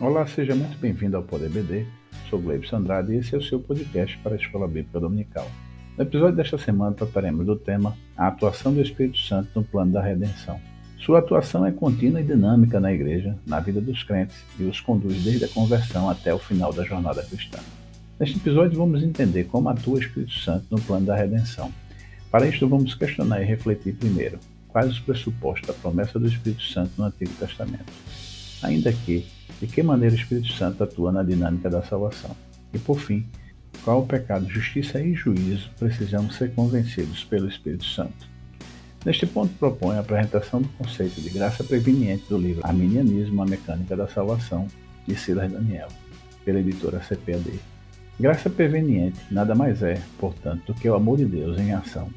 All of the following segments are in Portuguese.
Olá, seja muito bem-vindo ao Poder BD. Sou Gleibson Andrade e esse é o seu podcast para a Escola Bíblica Dominical. No episódio desta semana trataremos do tema A atuação do Espírito Santo no plano da redenção. Sua atuação é contínua e dinâmica na igreja, na vida dos crentes e os conduz desde a conversão até o final da jornada cristã. Neste episódio vamos entender como atua o Espírito Santo no plano da redenção. Para isto vamos questionar e refletir primeiro quais os pressupostos da promessa do Espírito Santo no Antigo Testamento. Ainda que de que maneira o Espírito Santo atua na dinâmica da salvação. E por fim, qual o pecado, justiça e juízo precisamos ser convencidos pelo Espírito Santo. Neste ponto propõe a apresentação do conceito de graça preveniente do livro Arminianismo, a Mecânica da Salvação, de Silas Daniel, pela editora CPAD. Graça preveniente nada mais é, portanto, do que o amor de Deus em ação.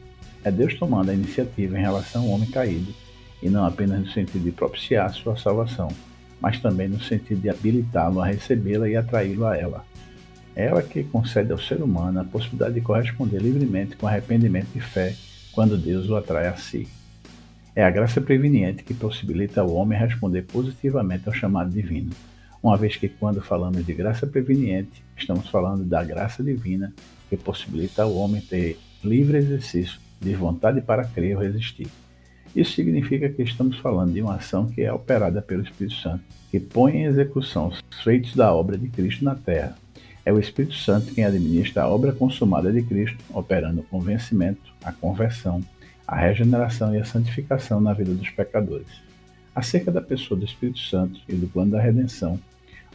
É Deus tomando a iniciativa em relação ao homem caído, e não apenas no sentido de propiciar sua salvação, mas também no sentido de habilitá-lo a recebê-la e atraí-lo a ela. É ela que concede ao ser humano a possibilidade de corresponder livremente com arrependimento e fé quando Deus o atrai a si. É a graça preveniente que possibilita ao homem responder positivamente ao chamado divino, uma vez que, quando falamos de graça preveniente, estamos falando da graça divina que possibilita ao homem ter livre exercício de vontade para crer ou resistir. Isso significa que estamos falando de uma ação que é operada pelo Espírito Santo, que põe em execução os feitos da obra de Cristo na terra. É o Espírito Santo quem administra a obra consumada de Cristo, operando o convencimento, a conversão, a regeneração e a santificação na vida dos pecadores. Acerca da pessoa do Espírito Santo e do plano da redenção,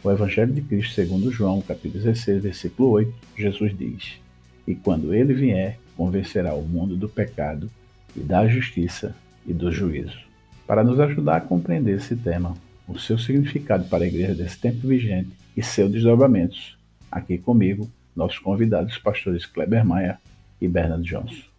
o Evangelho de Cristo segundo João, capítulo 16, versículo 8, Jesus diz: E quando ele vier, convencerá o mundo do pecado e da justiça e do juízo. Para nos ajudar a compreender esse tema, o seu significado para a igreja desse tempo vigente e seus desdobramentos, aqui comigo, nossos convidados, pastores Kleber Maia e Bernard Johnson.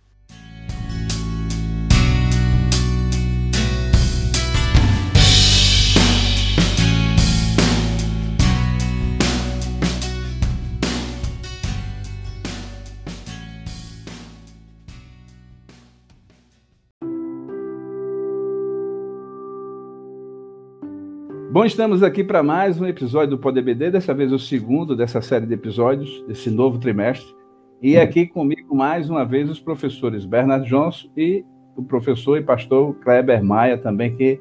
Bom, estamos aqui para mais um episódio do Poder BD, dessa vez o segundo dessa série de episódios, desse novo trimestre. E aqui comigo, mais uma vez, os professores Bernard Johnson e o professor e pastor Kleber Maia, também, que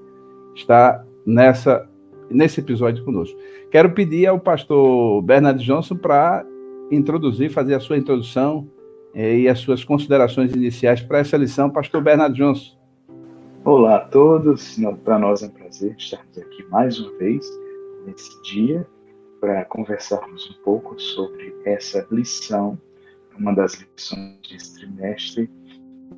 está nessa, nesse episódio conosco. Quero pedir ao pastor Bernard Johnson para introduzir, fazer a sua introdução eh, e as suas considerações iniciais para essa lição. Pastor Bernard Johnson. Olá a todos, para nós é um prazer estarmos aqui mais uma vez nesse dia para conversarmos um pouco sobre essa lição, uma das lições desse trimestre,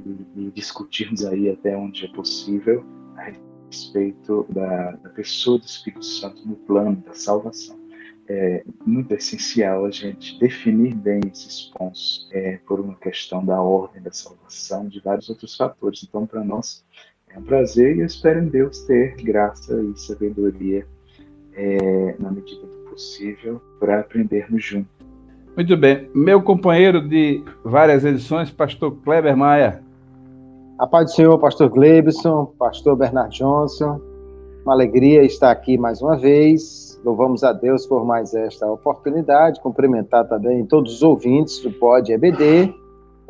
e, e discutirmos aí até onde é possível a respeito da, da pessoa do Espírito Santo no plano da salvação. É muito essencial a gente definir bem esses pontos é, por uma questão da ordem da salvação, de vários outros fatores. Então, para nós, é um prazer e eu espero em Deus ter graça e sabedoria é, na medida do possível para aprendermos juntos. Muito bem. Meu companheiro de várias edições, pastor Kleber Maia. A paz do Senhor, pastor Glebson, pastor Bernard Johnson. Uma alegria estar aqui mais uma vez. Louvamos a Deus por mais esta oportunidade. Cumprimentar também todos os ouvintes do Pod EBD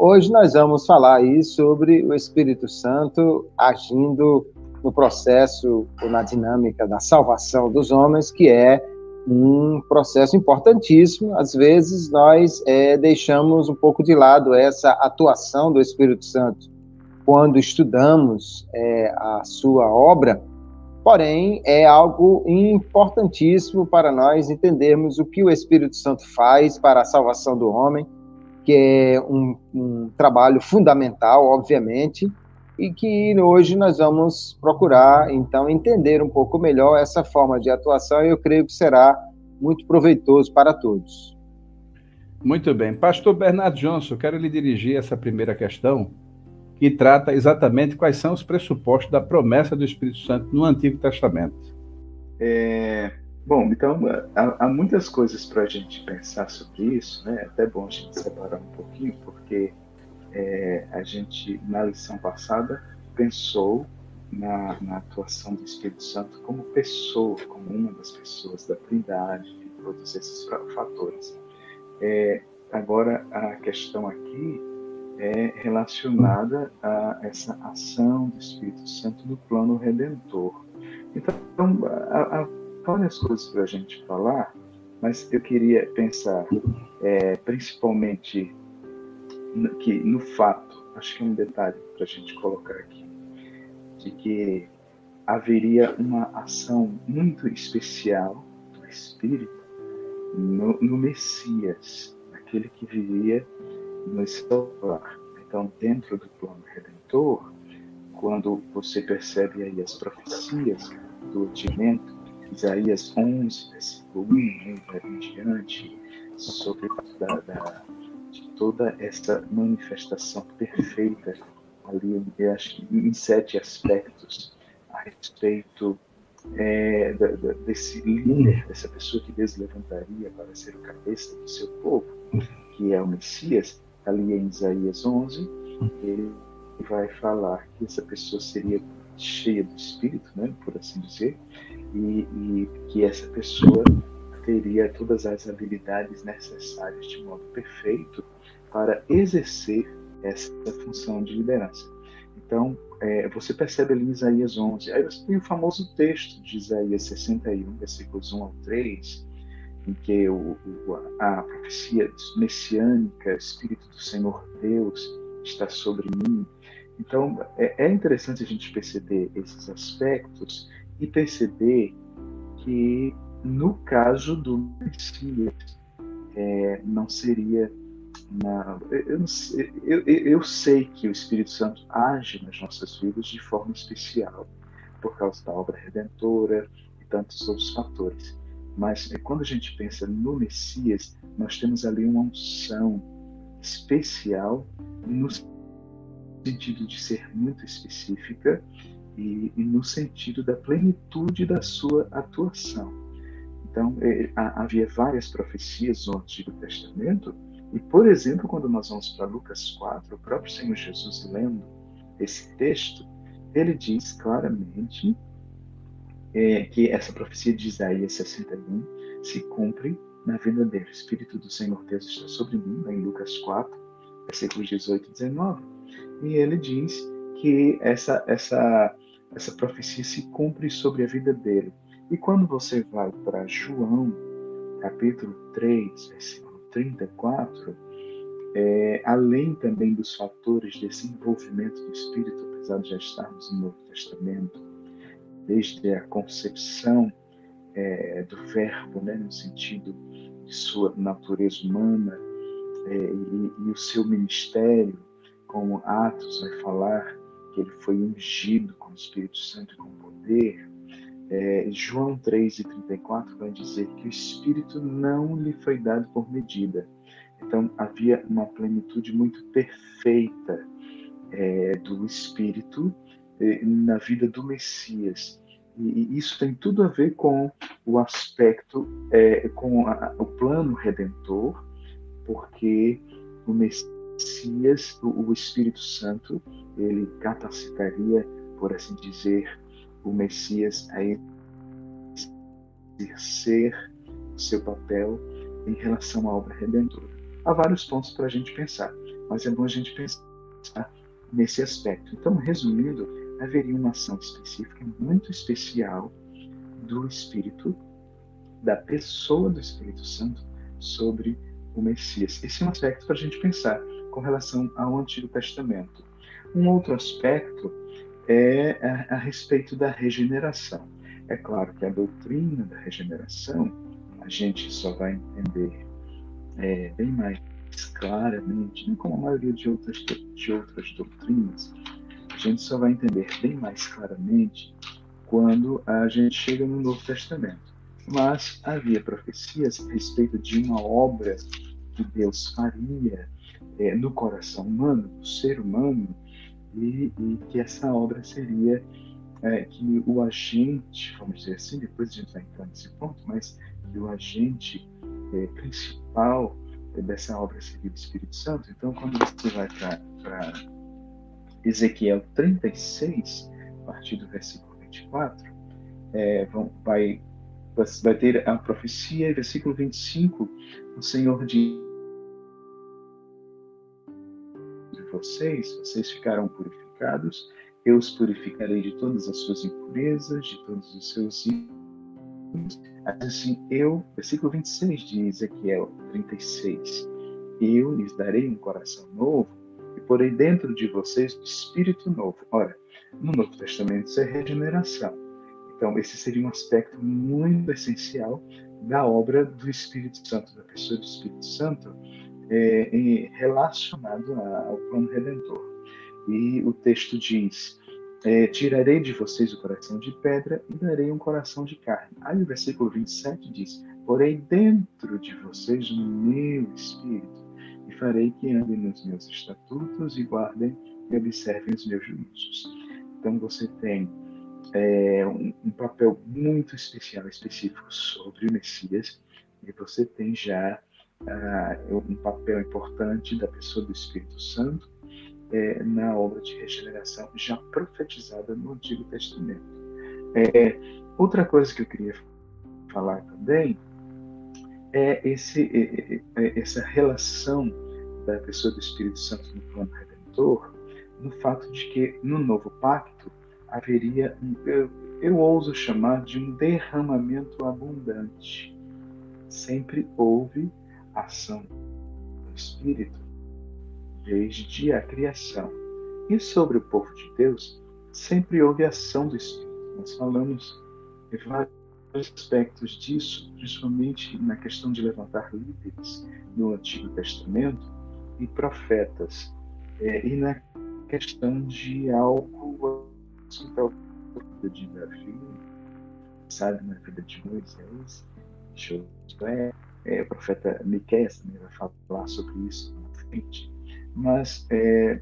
Hoje nós vamos falar aí sobre o Espírito Santo agindo no processo ou na dinâmica da salvação dos homens, que é um processo importantíssimo. Às vezes nós é, deixamos um pouco de lado essa atuação do Espírito Santo quando estudamos é, a sua obra, porém é algo importantíssimo para nós entendermos o que o Espírito Santo faz para a salvação do homem que é um, um trabalho fundamental, obviamente, e que hoje nós vamos procurar, então, entender um pouco melhor essa forma de atuação e eu creio que será muito proveitoso para todos. Muito bem. Pastor Bernardo Johnson, quero lhe dirigir essa primeira questão, que trata exatamente quais são os pressupostos da promessa do Espírito Santo no Antigo Testamento. É, Bom, então há, há muitas coisas para a gente pensar sobre isso, né? É até bom a gente separar um pouquinho, porque é, a gente, na lição passada, pensou na, na, atuação do Espírito Santo como pessoa, como uma das pessoas da Trindade e todos esses fatores. É, agora, a questão aqui é relacionada a essa ação do Espírito Santo no plano redentor. Então, há várias coisas para a gente falar, mas eu queria pensar é, principalmente que no fato, acho que é um detalhe para a gente colocar aqui, de que haveria uma ação muito especial do Espírito no, no Messias, aquele que viria nos salvar. Então, dentro do plano redentor, quando você percebe aí as profecias do ultimento, Isaías 11, versículo 1 né, em diante, sobre da, da, de toda essa manifestação perfeita ali, eu acho em sete aspectos a respeito é, da, da, desse líder, dessa pessoa que Deus levantaria para ser o cabeça do seu povo, que é o Messias, ali em Isaías 11, ele vai falar que essa pessoa seria cheia do Espírito, né, por assim dizer, e, e que essa pessoa teria todas as habilidades necessárias de modo perfeito para exercer essa função de liderança. Então, é, você percebe ali em Isaías 11, aí você tem o famoso texto de Isaías 61, versículos 1 ao 3, em que o, o, a profecia messiânica, Espírito do Senhor Deus está sobre mim. Então, é, é interessante a gente perceber esses aspectos e perceber que, no caso do Messias, é, não seria não, eu, eu, eu, sei que o Espírito Santo age nas nossas vidas de forma especial, por causa da obra redentora e tantos outros fatores. Mas é, quando a gente pensa no Messias, nós temos ali uma unção especial no sentido de ser muito específica e, e no sentido da plenitude da sua atuação. Então, é, havia várias profecias no Antigo Testamento e, por exemplo, quando nós vamos para Lucas 4, o próprio Senhor Jesus lendo esse texto, ele diz claramente é, que essa profecia de Isaías 61 se cumpre na vida dele. O Espírito do Senhor Deus está sobre mim, em Lucas 4, versículos 18 e 19. E ele diz que essa, essa, essa profecia se cumpre sobre a vida dele. E quando você vai para João, capítulo 3, versículo 34, é, além também dos fatores desse envolvimento do Espírito, apesar de já estarmos no Novo Testamento, desde a concepção é, do Verbo, né, no sentido de sua natureza humana, é, e, e, o seu ministério, como Atos vai falar, que ele foi ungido com o Espírito Santo e com poder, é, João 3 e 34 vai dizer que o Espírito não lhe foi dado por medida. Então havia uma plenitude muito perfeita é, do Espírito é, na vida do Messias. E, isso tem tudo a ver com o aspecto, é, com a, o plano redentor, porque o Messias, o, Espírito Santo, ele capacitaria, por assim dizer, o Messias a exercer seu papel em relação à obra redentora. Há vários pontos para a gente pensar, mas é bom a gente pensar nesse aspecto. Então, resumindo, haveria uma ação específica muito especial do Espírito, da pessoa do Espírito Santo sobre o Messias. Esse é um aspecto para a gente pensar com relação ao Antigo Testamento. Um outro aspecto é a, a respeito da regeneração. É claro que a doutrina da regeneração a gente só vai entender é, bem mais claramente, não como a maioria de outras, de outras doutrinas, a gente só vai entender bem mais claramente quando a gente chega no Novo Testamento. Mas havia profecias a respeito de uma obra que Deus faria é, no coração humano, no ser humano, e, e que essa obra seria é, que o agente, vamos dizer assim, depois a gente vai entrar nesse ponto, mas que o agente é, principal dessa obra seria o Espírito Santo. Então, quando você vai para Ezequiel 36, partir do versículo 24, é, vão, vai, vai ter a profecia, versículo 25, o Senhor diz vocês, vocês ficarão purificados, eu os purificarei de todas as suas impurezas, de todos os seus ídolos. Assim, eu, versículo 26 de Ezequiel 36, eu lhes darei um coração novo e porei dentro de vocês um espírito novo. Ora, no Novo Testamento isso é regeneração. Então, esse seria um aspecto muito essencial da obra do Espírito Santo, da pessoa do Espírito Santo, é, relacionado ao plano redentor. E o texto diz: é, Tirarei de vocês o coração de pedra e darei um coração de carne. Aí o versículo 27 diz: Porei dentro de vocês o meu espírito e farei que andem nos meus estatutos e guardem e observem os meus juízos. Então você tem é, um, um, papel muito especial, específico sobre o Messias, e você tem já uh, um papel importante da pessoa do Espírito Santo é, na obra de regeneração já profetizada no Antigo Testamento. É, outra coisa que eu queria falar também é, esse, é, é, essa relação da pessoa do Espírito Santo no plano redentor, no fato de que no novo pacto haveria, eu, eu ouso chamar de um derramamento abundante. Sempre houve ação do Espírito desde a criação. E sobre o povo de Deus, sempre houve ação do Espírito. Nós falamos de vários aspectos disso, principalmente na questão de levantar líderes no Antigo Testamento e profetas, é, e na questão de algo vida de Davi, sabe, na vida de Moisés, Josué, é, o profeta Miqueias também vai falar sobre isso na frente. Mas, é,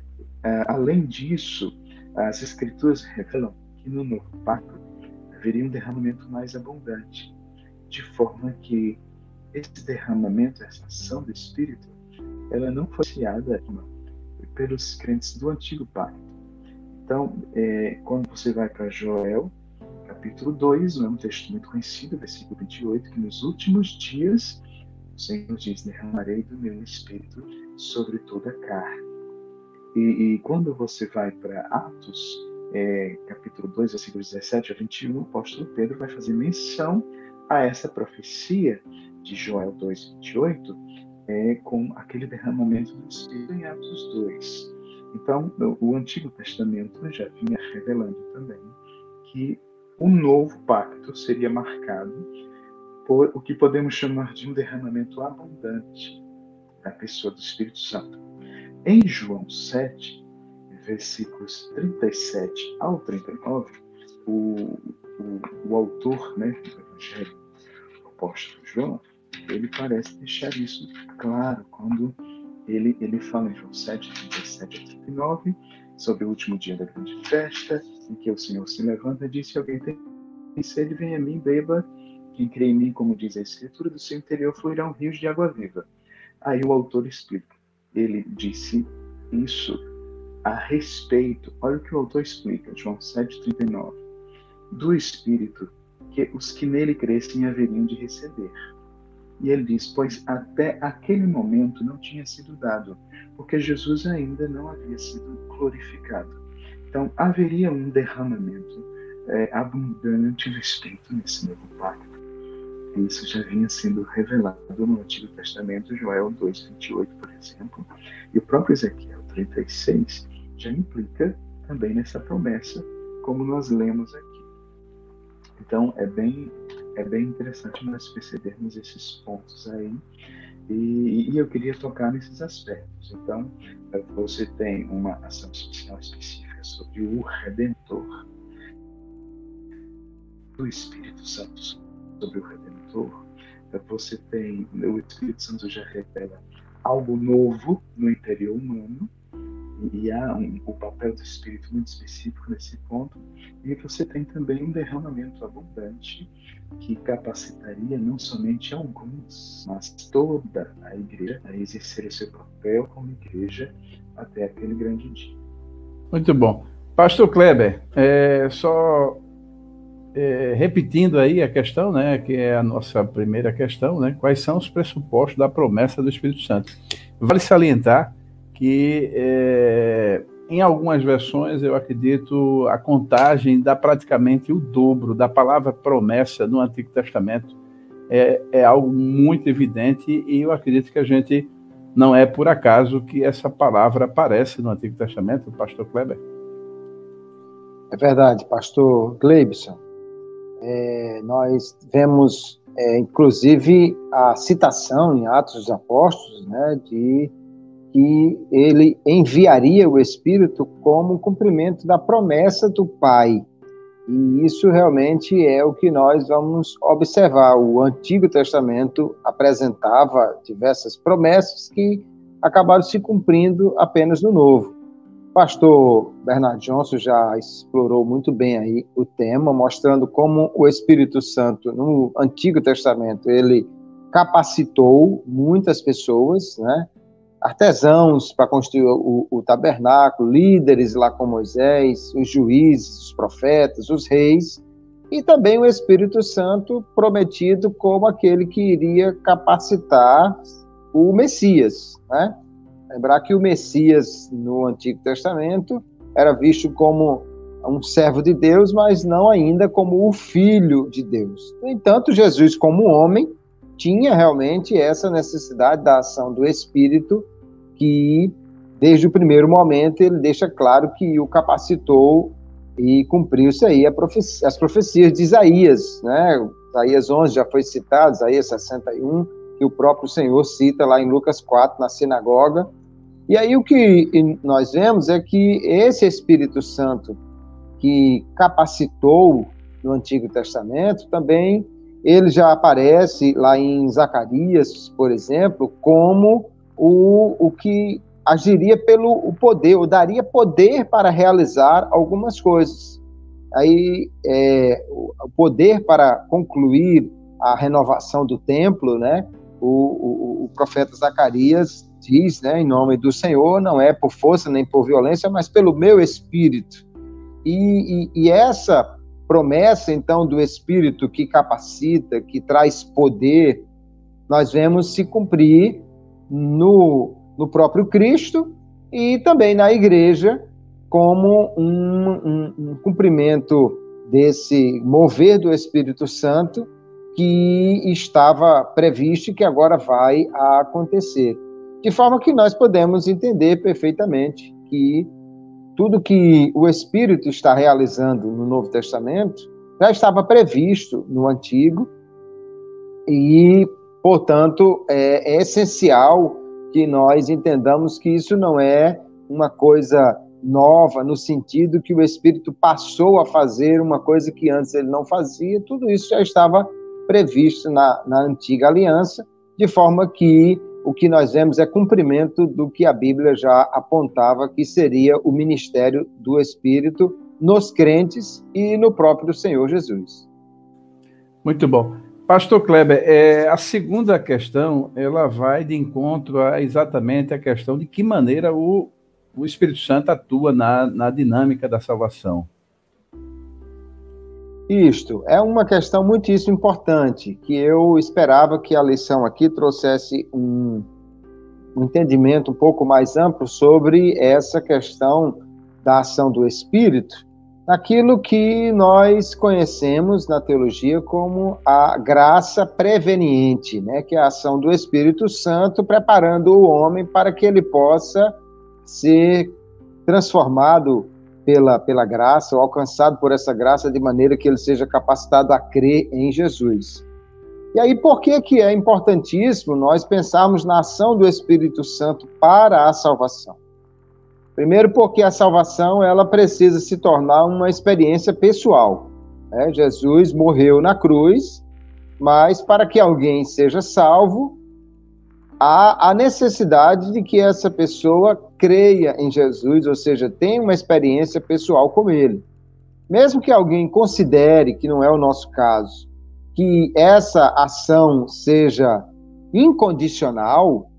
além disso, as Escrituras revelam que no Novo Pacto haveria um derramamento mais abundante, de forma que esse derramamento, essa ação do Espírito, ela não foi iniciada pelos crentes do Antigo Pacto. Então, é, quando você vai para Joel, capítulo 2, é um texto muito conhecido, versículo 28, que nos últimos dias Senhor diz: derramarei do meu espírito sobre toda a carne. E, e quando você vai para Atos, é, capítulo 2, versículos 17 a 21, o apóstolo Pedro vai fazer menção a essa profecia de Joel 2, 28, é, com aquele derramamento do Espírito em Atos 2. Então, o Antigo Testamento já vinha revelando também que o novo pacto seria marcado o que podemos chamar de um derramamento abundante da pessoa do Espírito Santo. Em João 7, versículos 37 ao 39, o, o, o autor né, do Evangelho, o apóstolo João, ele parece deixar isso claro quando ele, ele fala em João 7, 37 a 39, sobre o último dia da grande festa, em que o Senhor se levanta e diz: Se alguém tem sede, vem a mim, beba. Quem crê em mim, como diz a Escritura, do seu interior fluirão rios de água viva. Aí o autor explica. Ele disse isso a respeito, olha o que o autor explica, João 7,39, do Espírito que os que nele crescem haveriam de receber. E ele diz: Pois até aquele momento não tinha sido dado, porque Jesus ainda não havia sido glorificado. Então haveria um derramamento é, abundante do Espírito nesse novo pacto. Isso já vinha sendo revelado no Antigo Testamento, Joel 2,28, por exemplo, e o próprio Ezequiel 36 já implica também nessa promessa, como nós lemos aqui. Então, é bem, é bem interessante nós percebermos esses pontos aí, e, e eu queria tocar nesses aspectos. Então, você tem uma ação social específica sobre o Redentor, do Espírito Santo sobre o Redentor, você tem, o Espírito Santo já revela algo novo no interior humano, e há um, o papel do Espírito muito específico nesse ponto, e você tem também um derramamento abundante que capacitaria não somente alguns, mas toda a igreja a exercer o seu papel como igreja até aquele grande dia. Muito bom. Pastor Kleber, é, só é, repetindo aí a questão, né, que é a nossa primeira questão, né, quais são os pressupostos da promessa do Espírito Santo? Vale salientar que é, em algumas versões, eu acredito, a contagem dá praticamente o dobro da palavra promessa no Antigo Testamento. É, é algo muito evidente e eu acredito que a gente não é por acaso que essa palavra aparece no Antigo Testamento, pastor Kleber. É verdade, pastor Gleibson. É, nós vemos, é, inclusive, a citação em Atos dos Apóstolos, né, de que ele enviaria o Espírito como cumprimento da promessa do Pai. E isso realmente é o que nós vamos observar. O Antigo Testamento apresentava diversas promessas que acabaram se cumprindo apenas no Novo pastor Bernard Johnson já explorou muito bem aí o tema, mostrando como o Espírito Santo no Antigo Testamento ele capacitou muitas pessoas, né? Artesãos para construir o, o tabernáculo, líderes lá com Moisés, os juízes, os profetas, os reis, e também o Espírito Santo prometido como aquele que iria capacitar o Messias, né? Lembrar que o Messias no Antigo Testamento era visto como um servo de Deus, mas não ainda como o filho de Deus. No entanto, Jesus, como homem, tinha realmente essa necessidade da ação do Espírito, que desde o primeiro momento ele deixa claro que o capacitou e cumpriu-se aí as profecias de Isaías, né? Isaías 11 já foi citado, Isaías 61, que o próprio Senhor cita lá em Lucas 4, na sinagoga. E aí o que nós vemos é que esse Espírito Santo que capacitou no Antigo Testamento, também ele já aparece lá em Zacarias, por exemplo, como o, o que agiria pelo o poder, ou daria poder para realizar algumas coisas. Aí, é, o poder para concluir a renovação do templo, né? O, o, o profeta Zacarias diz, né, em nome do Senhor, não é por força nem por violência, mas pelo meu espírito. E, e, e essa promessa, então, do espírito que capacita, que traz poder, nós vemos se cumprir no, no próprio Cristo e também na igreja, como um, um, um cumprimento desse mover do Espírito Santo que estava previsto e que agora vai acontecer. De forma que nós podemos entender perfeitamente que tudo que o Espírito está realizando no Novo Testamento já estava previsto no Antigo e, portanto, é, é essencial que nós entendamos que isso não é uma coisa nova, no sentido que o Espírito passou a fazer uma coisa que antes ele não fazia, tudo isso já estava previsto na, na antiga aliança, de forma que o que nós vemos é cumprimento do que a Bíblia já apontava que seria o ministério do Espírito nos crentes e no próprio Senhor Jesus. Muito bom. Pastor Kleber, é, a segunda questão, ela vai de encontro a exatamente a questão de que maneira o, o Espírito Santo atua na, na dinâmica da salvação. Isto é uma questão muitíssimo importante, que eu esperava que a lição aqui trouxesse um, entendimento um pouco mais amplo sobre essa questão da ação do Espírito, naquilo que nós conhecemos na teologia como a graça preveniente, né, que é a ação do Espírito Santo preparando o homem para que ele possa ser transformado pela, pela graça, ou alcançado por essa graça, de maneira que ele seja capacitado a crer em Jesus. E aí, por que, que é importantíssimo nós pensarmos na ação do Espírito Santo para a salvação? Primeiro, porque a salvação ela precisa se tornar uma experiência pessoal. Né? Jesus morreu na cruz, mas para que alguém seja salvo, há a necessidade de que essa pessoa creia em Jesus, ou seja, tenha uma experiência pessoal com ele. Mesmo que alguém considere, que não é o nosso caso, que essa ação seja incondicional,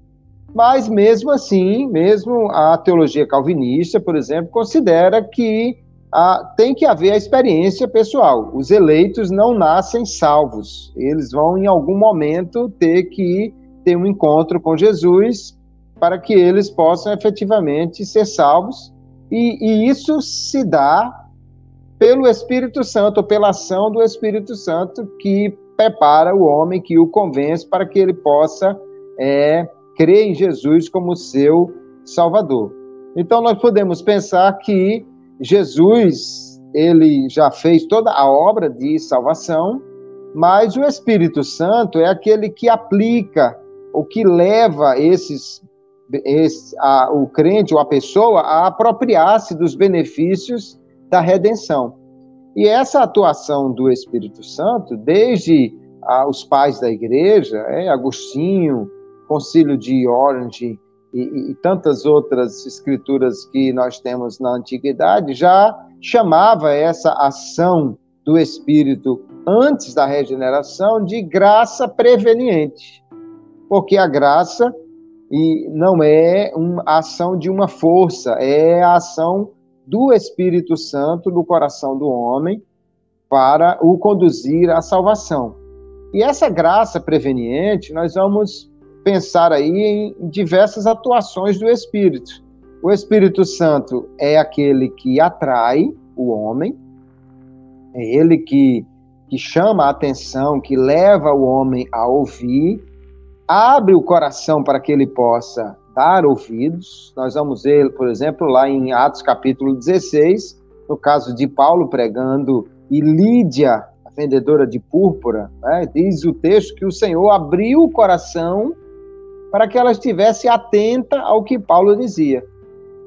mas mesmo assim, mesmo a teologia calvinista, por exemplo, considera que ah, tem que haver a experiência pessoal. Os eleitos não nascem salvos. Eles vão, em algum momento, ter que ter um encontro com Jesus para que eles possam efetivamente ser salvos. E, e isso se dá pelo Espírito Santo, pela ação do Espírito Santo, que prepara o homem, que o convence para que ele possa é, crer em Jesus como seu Salvador. Então, nós podemos pensar que Jesus, ele já fez toda a obra de salvação, mas o Espírito Santo é aquele que aplica, o que leva esses, esse, a, o crente ou a pessoa a apropriar-se dos benefícios da redenção. E essa atuação do Espírito Santo, desde os pais da igreja, é, Agostinho, Concílio de Orange, e, e, tantas outras escrituras que nós temos na antiguidade já chamava essa ação do Espírito antes da regeneração de graça preveniente, porque a graça e não é uma ação de uma força, é a ação do Espírito Santo no coração do homem para o conduzir à salvação. E essa graça preveniente nós vamos pensar aí em diversas atuações do Espírito. O Espírito Santo é aquele que atrai o homem, é ele que, que chama a atenção, que leva o homem a ouvir, abre o coração para que ele possa dar ouvidos. Nós vamos ver, por exemplo, lá em Atos capítulo 16, no caso de Paulo pregando e Lídia, a vendedora de púrpura, né, diz o texto que o Senhor abriu o coração para que ela estivesse atenta ao que Paulo dizia.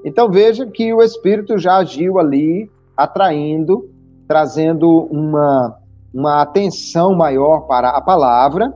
Então veja que o Espírito já agiu ali, atraindo, trazendo uma, uma atenção maior para a palavra.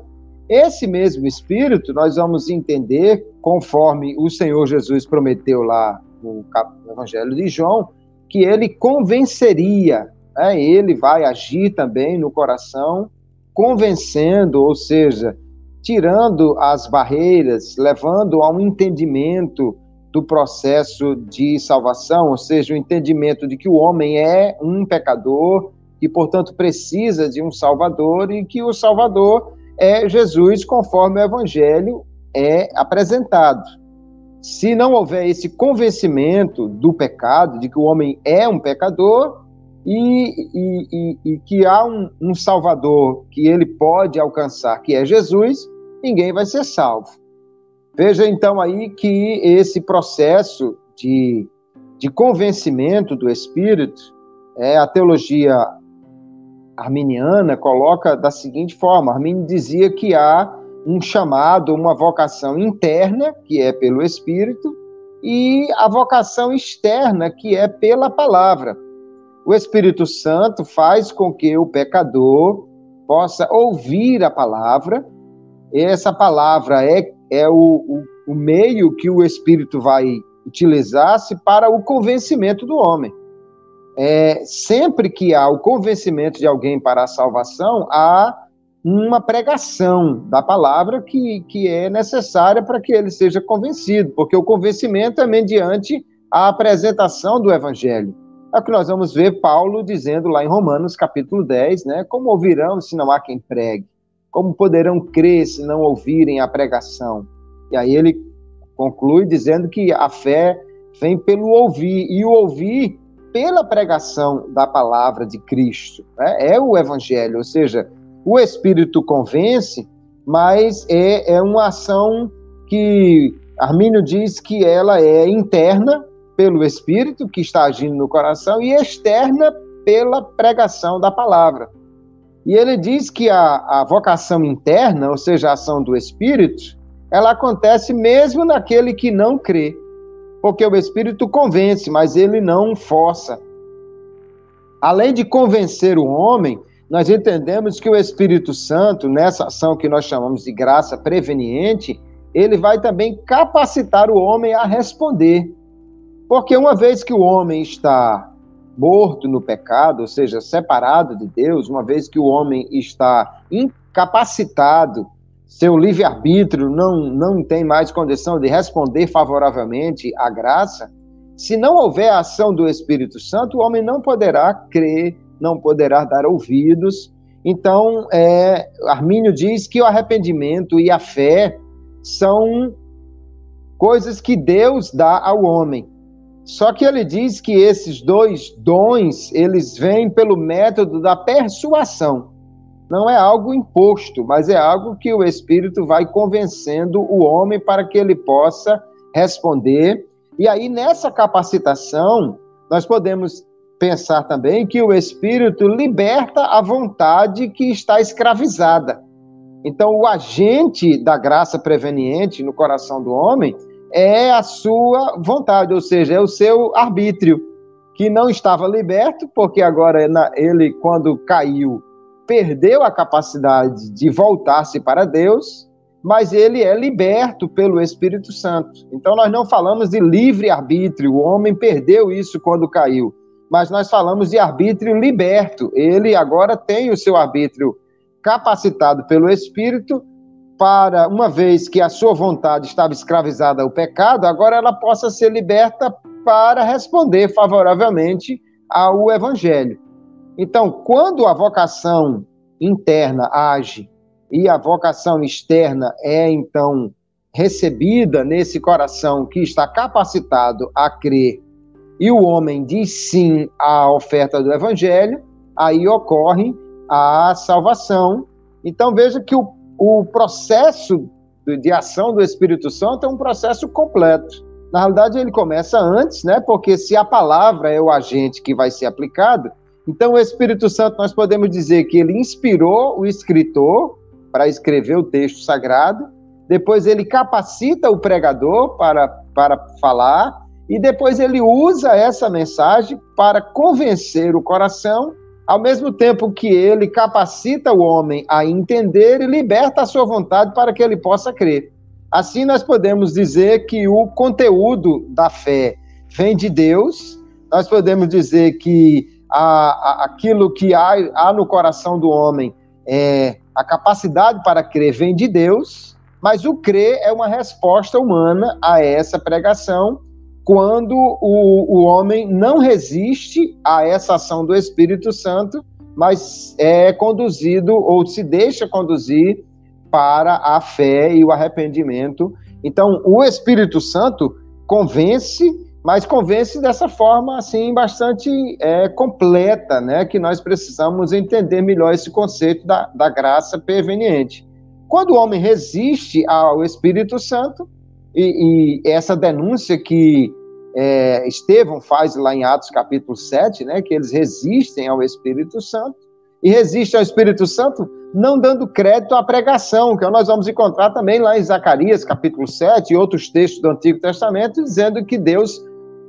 Esse mesmo Espírito nós vamos entender, conforme o Senhor Jesus prometeu lá no, Evangelho de João, que ele convenceria, né? ele vai agir também no coração, convencendo, ou seja, tirando as barreiras, levando a um entendimento do processo de salvação, ou seja, o entendimento de que o homem é um pecador e, portanto, precisa de um Salvador e que o Salvador é Jesus, conforme o Evangelho é apresentado. Se não houver esse convencimento do pecado, de que o homem é um pecador e, e, e, e que há um, um Salvador que ele pode alcançar, que é Jesus, ninguém vai ser salvo. Veja então aí que esse processo de, de convencimento do Espírito, é, a teologia arminiana coloca da seguinte forma: Arminio dizia que há um chamado, uma vocação interna, que é pelo Espírito, e a vocação externa, que é pela palavra. O Espírito Santo faz com que o pecador possa ouvir a palavra essa palavra é, é o, o, o meio que o Espírito vai utilizar-se para o convencimento do homem. É, sempre que há o convencimento de alguém para a salvação, há uma pregação da palavra que, que é necessária para que ele seja convencido, porque o convencimento é mediante a apresentação do evangelho. É o que nós vamos ver Paulo dizendo lá em Romanos capítulo 10, né? Como ouvirão se não há quem pregue? Como poderão crer se não ouvirem a pregação? E aí ele conclui dizendo que a fé vem pelo ouvir, e o ouvir pela pregação da palavra de Cristo. Né? É o evangelho, ou seja, o Espírito convence, mas é, é uma ação que Armínio diz que ela é interna pelo Espírito que está agindo no coração e externa pela pregação da palavra. E ele diz que a, a vocação interna, ou seja, a ação do Espírito, ela acontece mesmo naquele que não crê. Porque o Espírito convence, mas ele não força. Além de convencer o homem, nós entendemos que o Espírito Santo, nessa ação que nós chamamos de graça preveniente, ele vai também capacitar o homem a responder. Porque uma vez que o homem está morto no pecado, ou seja, separado de Deus, uma vez que o homem está incapacitado, seu livre-arbítrio não, não tem mais condição de responder favoravelmente à graça, Se não houver a ação do Espírito Santo, o homem não poderá crer, não poderá dar ouvidos. Então, é, Armínio diz que o arrependimento e a fé são coisas que Deus dá ao homem. Só que ele diz que esses dois dons, eles vêm pelo método da persuasão. Não é algo imposto, mas é algo que o Espírito vai convencendo o homem para que ele possa responder. E aí, nessa capacitação, nós podemos pensar também que o Espírito liberta a vontade que está escravizada. Então, o agente da graça preveniente no coração do homem é a sua vontade, ou seja, é o seu arbítrio, que não estava liberto, porque agora ele, quando caiu, perdeu a capacidade de voltar-se para Deus, mas ele é liberto pelo Espírito Santo. Então, nós não falamos de livre-arbítrio, o homem perdeu isso quando caiu, mas nós falamos de arbítrio liberto. Ele agora tem o seu arbítrio capacitado pelo Espírito para, uma vez que a sua vontade estava escravizada ao pecado, agora ela possa ser liberta para responder favoravelmente ao Evangelho. Então, quando a vocação interna age e a vocação externa é, então, recebida nesse coração que está capacitado a crer e o homem diz sim à oferta do Evangelho, aí ocorre a salvação. Então veja que o, o processo de ação do Espírito Santo é um processo completo. Na realidade, ele começa antes, né? Porque se a palavra é o agente que vai ser aplicado, então o Espírito Santo nós podemos dizer que ele inspirou o escritor para escrever o texto sagrado, depois ele capacita o pregador para, para falar, e depois ele usa essa mensagem para convencer o coração ao mesmo tempo que ele capacita o homem a entender e liberta a sua vontade para que ele possa crer. Assim, nós podemos dizer que o conteúdo da fé vem de Deus, nós podemos dizer que a, a, aquilo que há, há no coração do homem, é, a capacidade para crer vem de Deus, mas o crer é uma resposta humana a essa pregação quando o, o homem não resiste a essa ação do Espírito Santo, mas é conduzido ou se deixa conduzir para a fé e o arrependimento. Então, o Espírito Santo convence, mas convence dessa forma assim bastante é, completa, né? Que nós precisamos entender melhor esse conceito da, da graça preveniente. Quando o homem resiste ao Espírito Santo, e, e essa denúncia que é, Estevão faz lá em Atos capítulo 7, né, que eles resistem ao Espírito Santo, e resistem ao Espírito Santo não dando crédito à pregação, que nós vamos encontrar também lá em Zacarias capítulo 7 e outros textos do Antigo Testamento, dizendo que Deus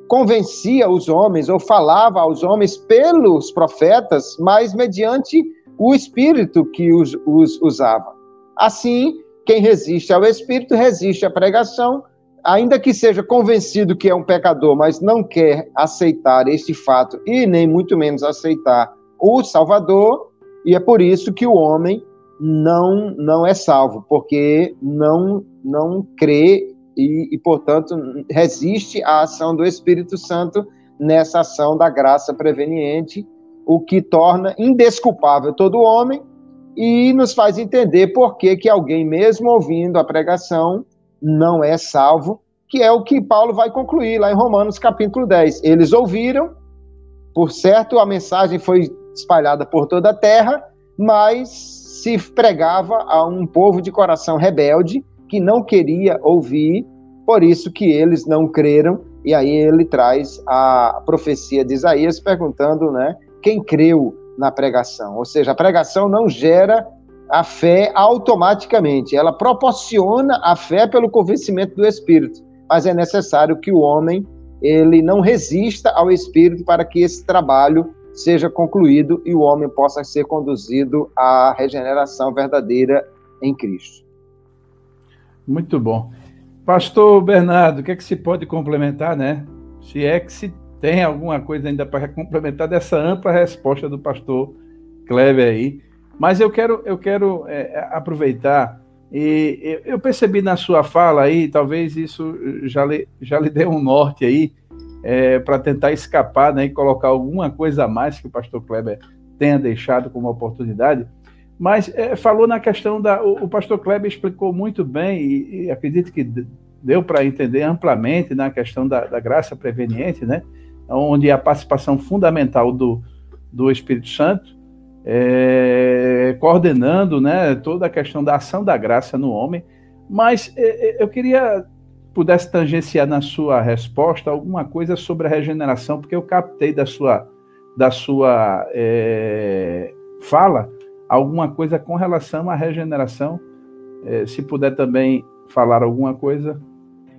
convencia os homens ou falava aos homens pelos profetas, mas mediante o Espírito que os, os usava. Assim, quem resiste ao Espírito resiste à pregação, ainda que seja convencido que é um pecador, mas não quer aceitar este fato e nem muito menos aceitar o Salvador, e é por isso que o homem não não é salvo, porque não não crê e, e portanto resiste à ação do Espírito Santo nessa ação da graça preveniente, o que torna indesculpável todo homem e nos faz entender por que, que alguém, mesmo ouvindo a pregação, não é salvo, que é o que Paulo vai concluir lá em Romanos capítulo 10. Eles ouviram, por certo, a mensagem foi espalhada por toda a terra, mas se pregava a um povo de coração rebelde que não queria ouvir, por isso que eles não creram. E aí ele traz a profecia de Isaías perguntando, né, quem creu na pregação. Ou seja, a pregação não gera a fé automaticamente, ela proporciona a fé pelo convencimento do Espírito, mas é necessário que o homem ele não resista ao Espírito para que esse trabalho seja concluído e o homem possa ser conduzido à regeneração verdadeira em Cristo. Muito bom. Pastor Bernardo, o que é que se pode complementar, né? Se é que se tem alguma coisa ainda para complementar dessa ampla resposta do pastor Kleber aí. Mas eu quero, eu quero é, aproveitar e eu percebi na sua fala aí, talvez isso já lhe, já lhe dê um norte aí, é, para tentar escapar né, e colocar alguma coisa a mais que o pastor Kleber tenha deixado como oportunidade. Mas é, falou na questão da. O, o, pastor Kleber explicou muito bem, e, e acredito que deu para entender amplamente na questão da, da, graça preveniente, né? Onde a participação fundamental do, do Espírito Santo, é, coordenando né, toda a questão da ação da graça no homem. Mas é, é eu queria pudesse tangenciar na sua resposta alguma coisa sobre a regeneração, porque eu captei da sua, da sua é, fala alguma coisa com relação à regeneração. É, se puder também falar alguma coisa.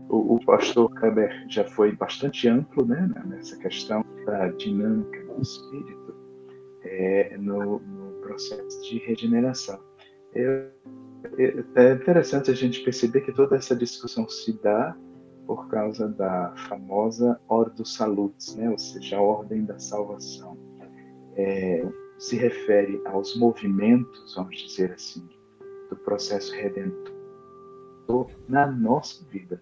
O, o pastor Kleber já foi bastante amplo né, nessa questão da dinâmica do espírito é, no, no, processo de regeneração. Eu é interessante a gente perceber que toda essa discussão se dá por causa da famosa Ordo Salutis, né? ou seja, a ordem da salvação. É, se refere aos movimentos, vamos dizer assim, do processo redentor na nossa vida.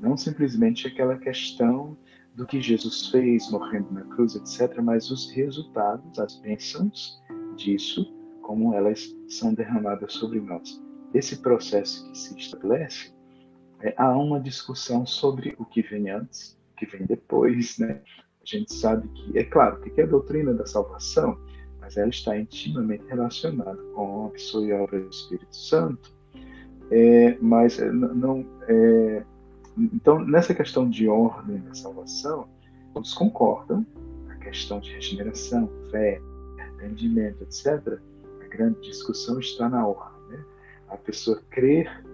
Não simplesmente aquela questão do que Jesus fez morrendo na cruz, etc., mas os resultados, as bênçãos disso, como elas são derramadas sobre nós esse processo que se estabelece, é, há uma discussão sobre o que vem antes, o que vem depois, né? A gente sabe que, é claro, que é a doutrina da salvação, mas ela está intimamente relacionada com a pessoa e a obra do Espírito Santo. É, mas é, não, é, então nessa questão de ordem da salvação, todos concordam. A questão de regeneração, fé, arrependimento, etc. A grande discussão está na ordem a pessoa crer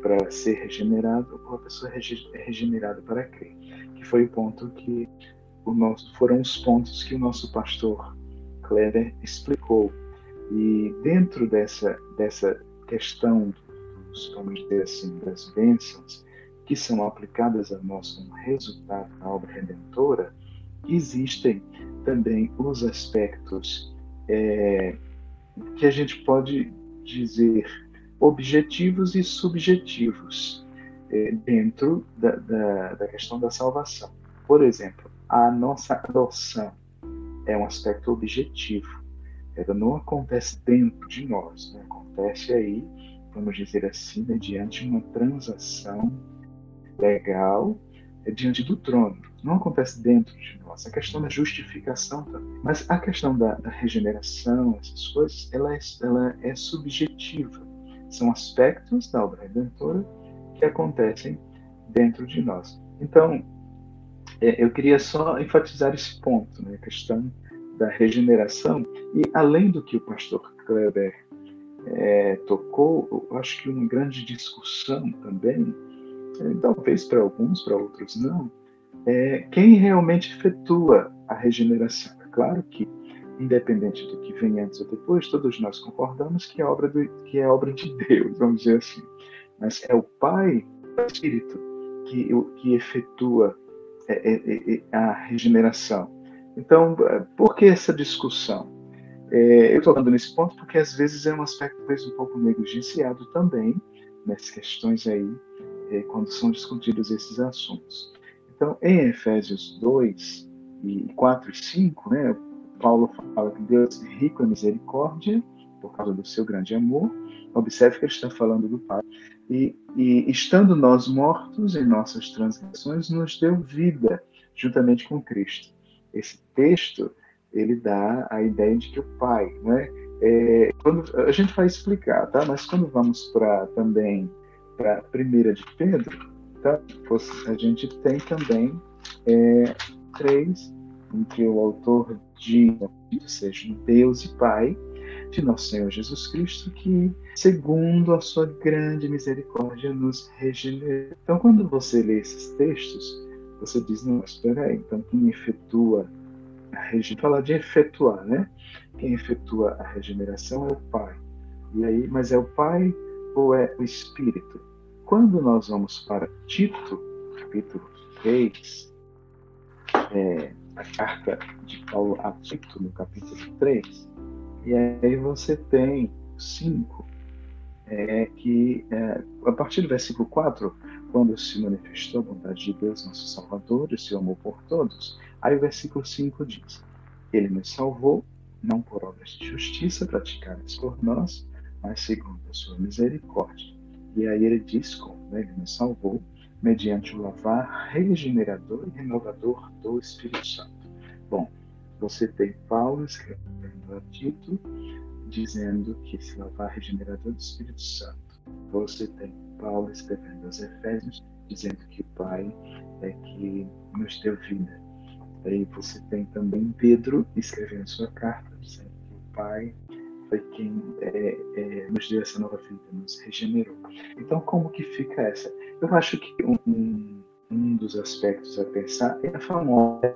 para ser regenerado ou a pessoa é regenerada para crer, que foi o ponto que o nosso, foram os pontos que o nosso pastor Kleber explicou. E dentro dessa, dessa questão dos, vamos dizer assim, das bênçãos que são aplicadas a nós como resultado da obra redentora, existem também os aspectos é, que a gente pode dizer objetivos e subjetivos é, dentro da, da, da, questão da salvação. Por exemplo, a nossa adoção é um aspecto objetivo. Ela não acontece dentro de nós, né? acontece aí, vamos dizer assim, mediante uma transação legal é, diante do trono. Não acontece dentro de nós. A questão da justificação também. Mas a questão da, da regeneração, essas coisas, ela é, ela é subjetiva são aspectos da obra redentora que acontecem dentro de nós. Então, eu queria só enfatizar esse ponto, né, a questão da regeneração. E além do que o pastor Kleber é, tocou, eu acho que uma grande discussão também, é, talvez para alguns, para outros não, é quem realmente efetua a regeneração. É claro que independente do que vem antes ou depois, todos nós concordamos que é obra, do, que é obra de Deus, vamos dizer assim. Mas é o Pai, o Espírito, que, que efetua é, é, é, a regeneração. Então, por que essa discussão? É, eu estou falando nesse ponto porque às vezes é um aspecto talvez um pouco negligenciado também nessas questões aí, é, quando são discutidos esses assuntos. Então, em Efésios 2, e 4 e 5, né, Paulo fala que Deus é rico em misericórdia, por causa do seu grande amor. Observe que ele está falando do Pai. E, e estando nós mortos em nossas transgressões, nos deu vida juntamente com Cristo. Esse texto ele dá a ideia de que o Pai, né? É, quando, a gente vai explicar, tá? Mas quando vamos para também para a primeira de Pedro, tá? A gente tem também é, três em que o autor diz, seja Deus e Pai de nosso Senhor Jesus Cristo, que, segundo a sua grande misericórdia, nos regenera. Então, quando você lê esses textos, você diz, não, espera aí, então quem efetua a regeneração, falar de efetuar, né? Quem efetua a regeneração é o Pai. E aí, mas é o Pai ou é o Espírito? Quando nós vamos para Tito, capítulo 3, é, a carta de Paulo a Tito, no capítulo 3, e aí você tem 5, é que, é, a partir do versículo 4, quando se manifestou a bondade de Deus, nosso Salvador, e seu amor por todos, aí o versículo 5 diz: Ele nos salvou, não por obras de justiça praticadas por nós, mas segundo a sua misericórdia. E aí ele diz como né, ele nos salvou, mediante o lavar regenerador e renovador do Espírito Santo. Bom, você tem Paulo escrevendo a Tito, dizendo que esse lavar regenerador do Espírito Santo. Você tem Paulo escrevendo aos Efésios, dizendo que o Pai é que nos deu vida. Aí você tem também Pedro escrevendo sua carta, dizendo que o Pai foi quem é, é, nos deu essa nova vida, nos regenerou. Então, como que fica essa? Eu acho que um, um dos aspectos a pensar é a famosa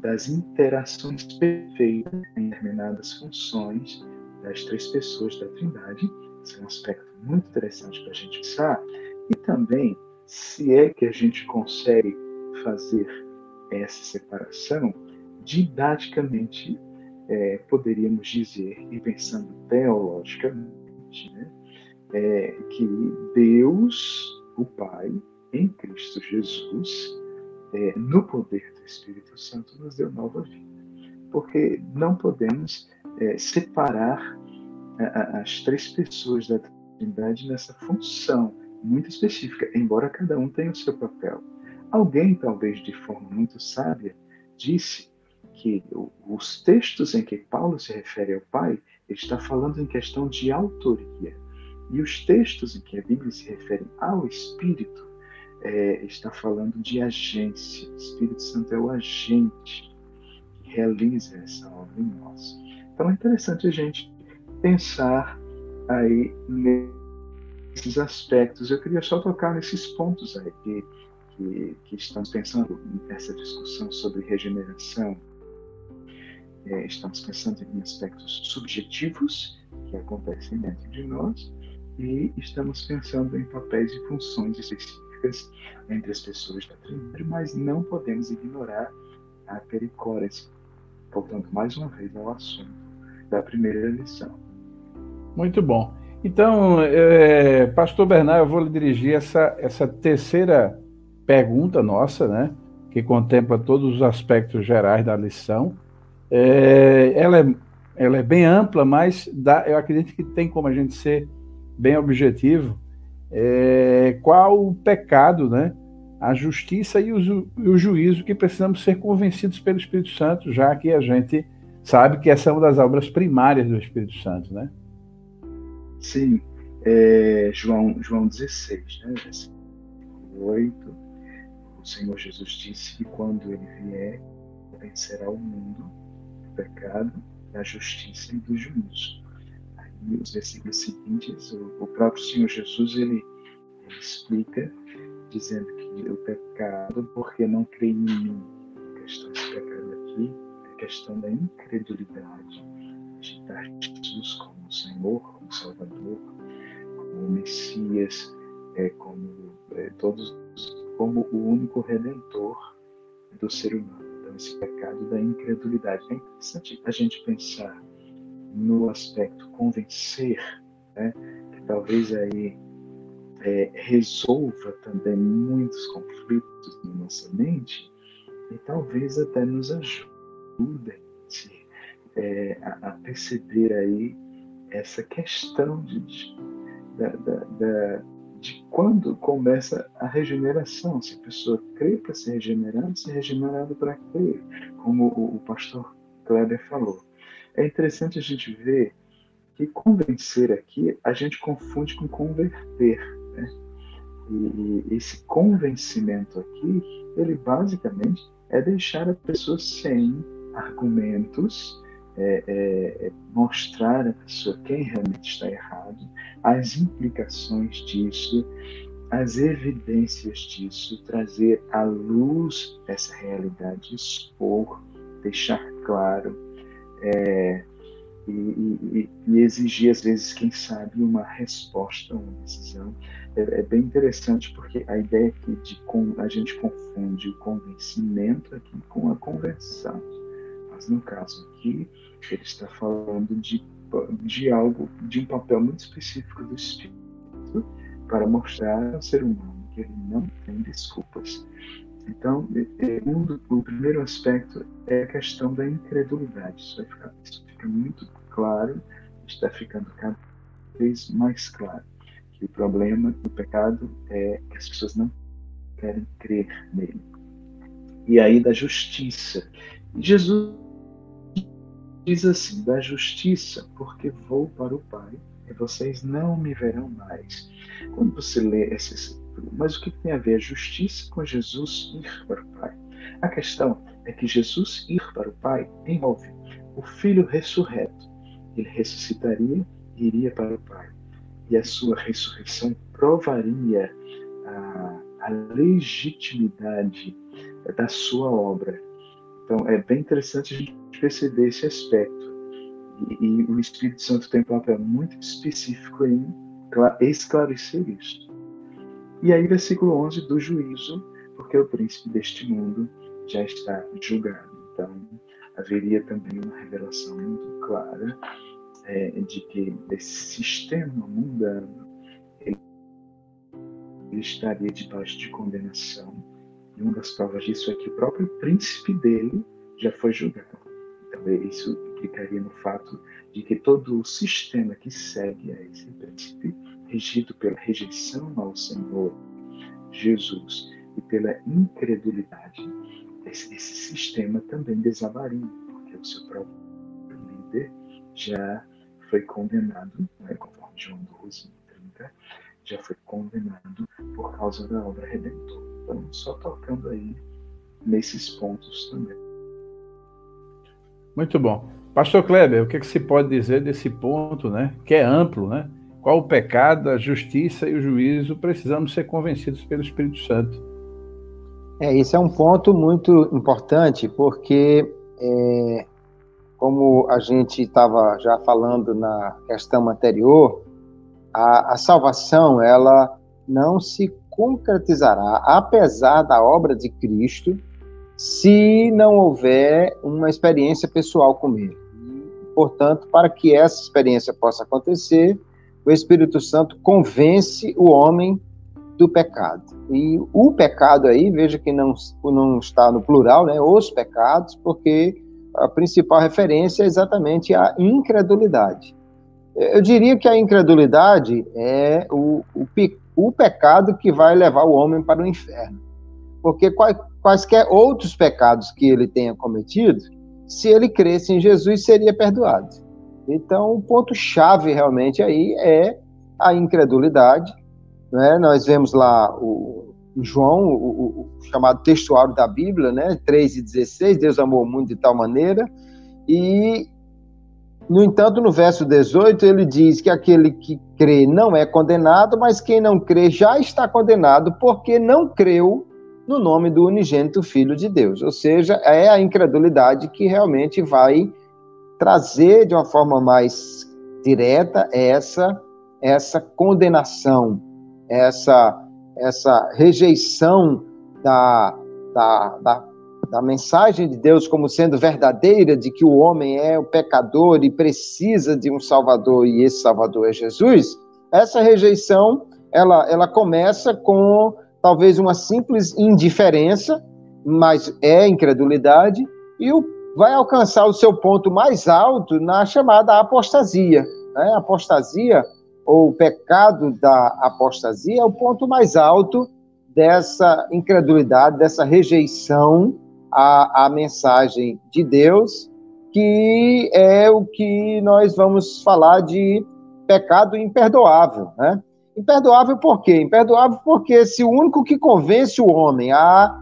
das interações perfeitas em determinadas funções das três pessoas da Trindade. Esse é um aspecto muito interessante para a gente pensar. E também, se é que a gente consegue fazer essa separação, didaticamente é, poderíamos dizer, e pensando teologicamente, né, é, que Deus, o Pai, em Cristo Jesus, é, no poder do Espírito Santo, nos deu nova vida. Porque não podemos é, separar a, a, as três pessoas da Trindade nessa função muito específica, embora cada um tenha o seu papel. Alguém, talvez de forma muito sábia, disse que os textos em que Paulo se refere ao Pai, ele está falando em questão de autoria. E os textos em que a Bíblia se refere ao Espírito, é, está falando de agência. O Espírito Santo é o agente que realiza essa obra em nós. Então é interessante a gente pensar aí nesses aspectos. Eu queria só tocar nesses pontos aí que, que, que estamos pensando nessa discussão sobre regeneração, é, estamos pensando em aspectos subjetivos que acontecem dentro de nós e estamos pensando em papéis e funções específicas entre as pessoas da Trindade, mas não podemos ignorar a pericórdia. Voltando mais uma vez ao assunto da primeira lição. Muito bom. Então, é, Pastor Bernardo, eu vou lhe dirigir essa, essa terceira pergunta nossa, né, que contempla todos os aspectos gerais da lição é, ela, é, ela é bem ampla, mas dá, eu acredito que tem como a gente ser bem objetivo. É, qual o pecado, né? a justiça e o, e o, juízo que precisamos ser convencidos pelo Espírito Santo, já que a gente sabe que essa é uma das obras primárias do Espírito Santo, né? Sim, é, João, João 16, né, versículo 8, o Senhor Jesus disse que quando ele vier, vencerá o mundo pecado, da justiça e do juízo. Aí, os versículos seguintes, o, o próprio Senhor Jesus ele, ele, explica, dizendo que o pecado, porque não crê em mim, a questão desse pecado aqui é a questão da incredulidade, de dar Jesus como Senhor, como Salvador, como Messias, é, como é, todos, como o único Redentor do ser humano esse pecado da incredulidade. É interessante a gente pensar no aspecto convencer, né, que talvez aí é, resolva também muitos conflitos na nossa mente e talvez até nos ajude é, a, a, perceber aí essa questão de, de da, da, da, de quando começa a regeneração. Se a pessoa crê para ser regenerada, ser regenerada para crer, como o, o pastor Kleber falou. É interessante a gente ver que convencer aqui a gente confunde com converter. Né? E, e esse convencimento aqui, ele basicamente é deixar a pessoa sem argumentos, é, é, é, mostrar à pessoa quem realmente está errado, as implicações disso, as evidências disso, trazer à luz essa realidade, expor, deixar claro é, e, e, e, exigir, às vezes, quem sabe, uma resposta, uma decisão. É, é bem interessante porque a ideia aqui de a gente confunde o convencimento aqui com a conversão Mas no caso aqui, ele está falando de, de algo, de um papel muito específico do Espírito para mostrar ao ser humano que ele não tem desculpas. Então, um, o primeiro aspecto é a questão da incredulidade. Isso, ficar, isso fica muito claro, está ficando cada vez mais claro que o problema do pecado é que as pessoas não querem crer nele. E aí da justiça. Jesus diz assim: da justiça, porque vou para o Pai e vocês não me verão mais. Quando você lê esse mas o que tem a ver a justiça com Jesus ir para o Pai? A questão é que Jesus ir para o Pai envolve o Filho ressurreto. Ele ressuscitaria e iria para o Pai. E a sua ressurreição provaria a, a legitimidade da sua obra. Então é bem interessante a gente perceber esse aspecto. E, e o Espírito Santo tem um papel muito específico em esclarecer isso. E aí, versículo 11 do juízo, porque o príncipe deste mundo já está julgado. Então, haveria também uma revelação muito clara é, de que esse sistema mundano ele, estaria debaixo de condenação. E uma das provas disso é que o próprio príncipe dele já foi julgado. Então, isso implicaria no fato de que todo o sistema que segue a esse príncipe regido pela rejeição ao Senhor Jesus e pela incredulidade, esse, esse sistema também desabaria, porque o seu próprio líder já foi condenado, né, conforme João 12, 30, já foi condenado por causa da obra redentora. Então, só tocando aí nesses pontos também. Muito bom. Pastor Kleber, o que, é que se pode dizer desse ponto, né? Que é amplo, né? Qual o pecado, a justiça e o juízo? Precisamos ser convencidos pelo Espírito Santo. É, esse é um ponto muito importante, porque, é, como a gente estava já falando na questão anterior, a, a salvação ela não se concretizará, apesar da obra de Cristo, se não houver uma experiência pessoal com ele. portanto, para que essa experiência possa acontecer, o Espírito Santo convence o homem do pecado. E o pecado aí, veja que não, não está no plural, né? Os pecados, porque a principal referência é exatamente a incredulidade. Eu diria que a incredulidade é o, o, o pecado que vai levar o homem para o inferno. Porque quais, quaisquer outros pecados que ele tenha cometido, se ele cresce em Jesus, seria perdoado. Então, o ponto-chave realmente aí é a incredulidade. Né? Nós vemos lá o, João, o, o, chamado textuário da Bíblia, né? 3 e 16, Deus amou o mundo de tal maneira. E, no entanto, no verso 18, ele diz que aquele que crê não é condenado, mas quem não crê já está condenado, porque não creu no nome do unigênito Filho de Deus. Ou seja, é a incredulidade que realmente vai trazer de uma forma mais direta essa essa condenação, essa essa rejeição da, da, da, da, mensagem de Deus como sendo verdadeira, de que o homem é o pecador e precisa de um Salvador e esse Salvador é Jesus, essa rejeição ela, ela começa com talvez uma simples indiferença, mas é incredulidade, e o vai alcançar o seu ponto mais alto na chamada apostasia. Né? Apostasia, ou pecado da apostasia, é o ponto mais alto dessa incredulidade, dessa rejeição à, à mensagem de Deus, que é o que nós vamos falar de pecado imperdoável. Né? Imperdoável por quê? Imperdoável porque se o único que convence o homem a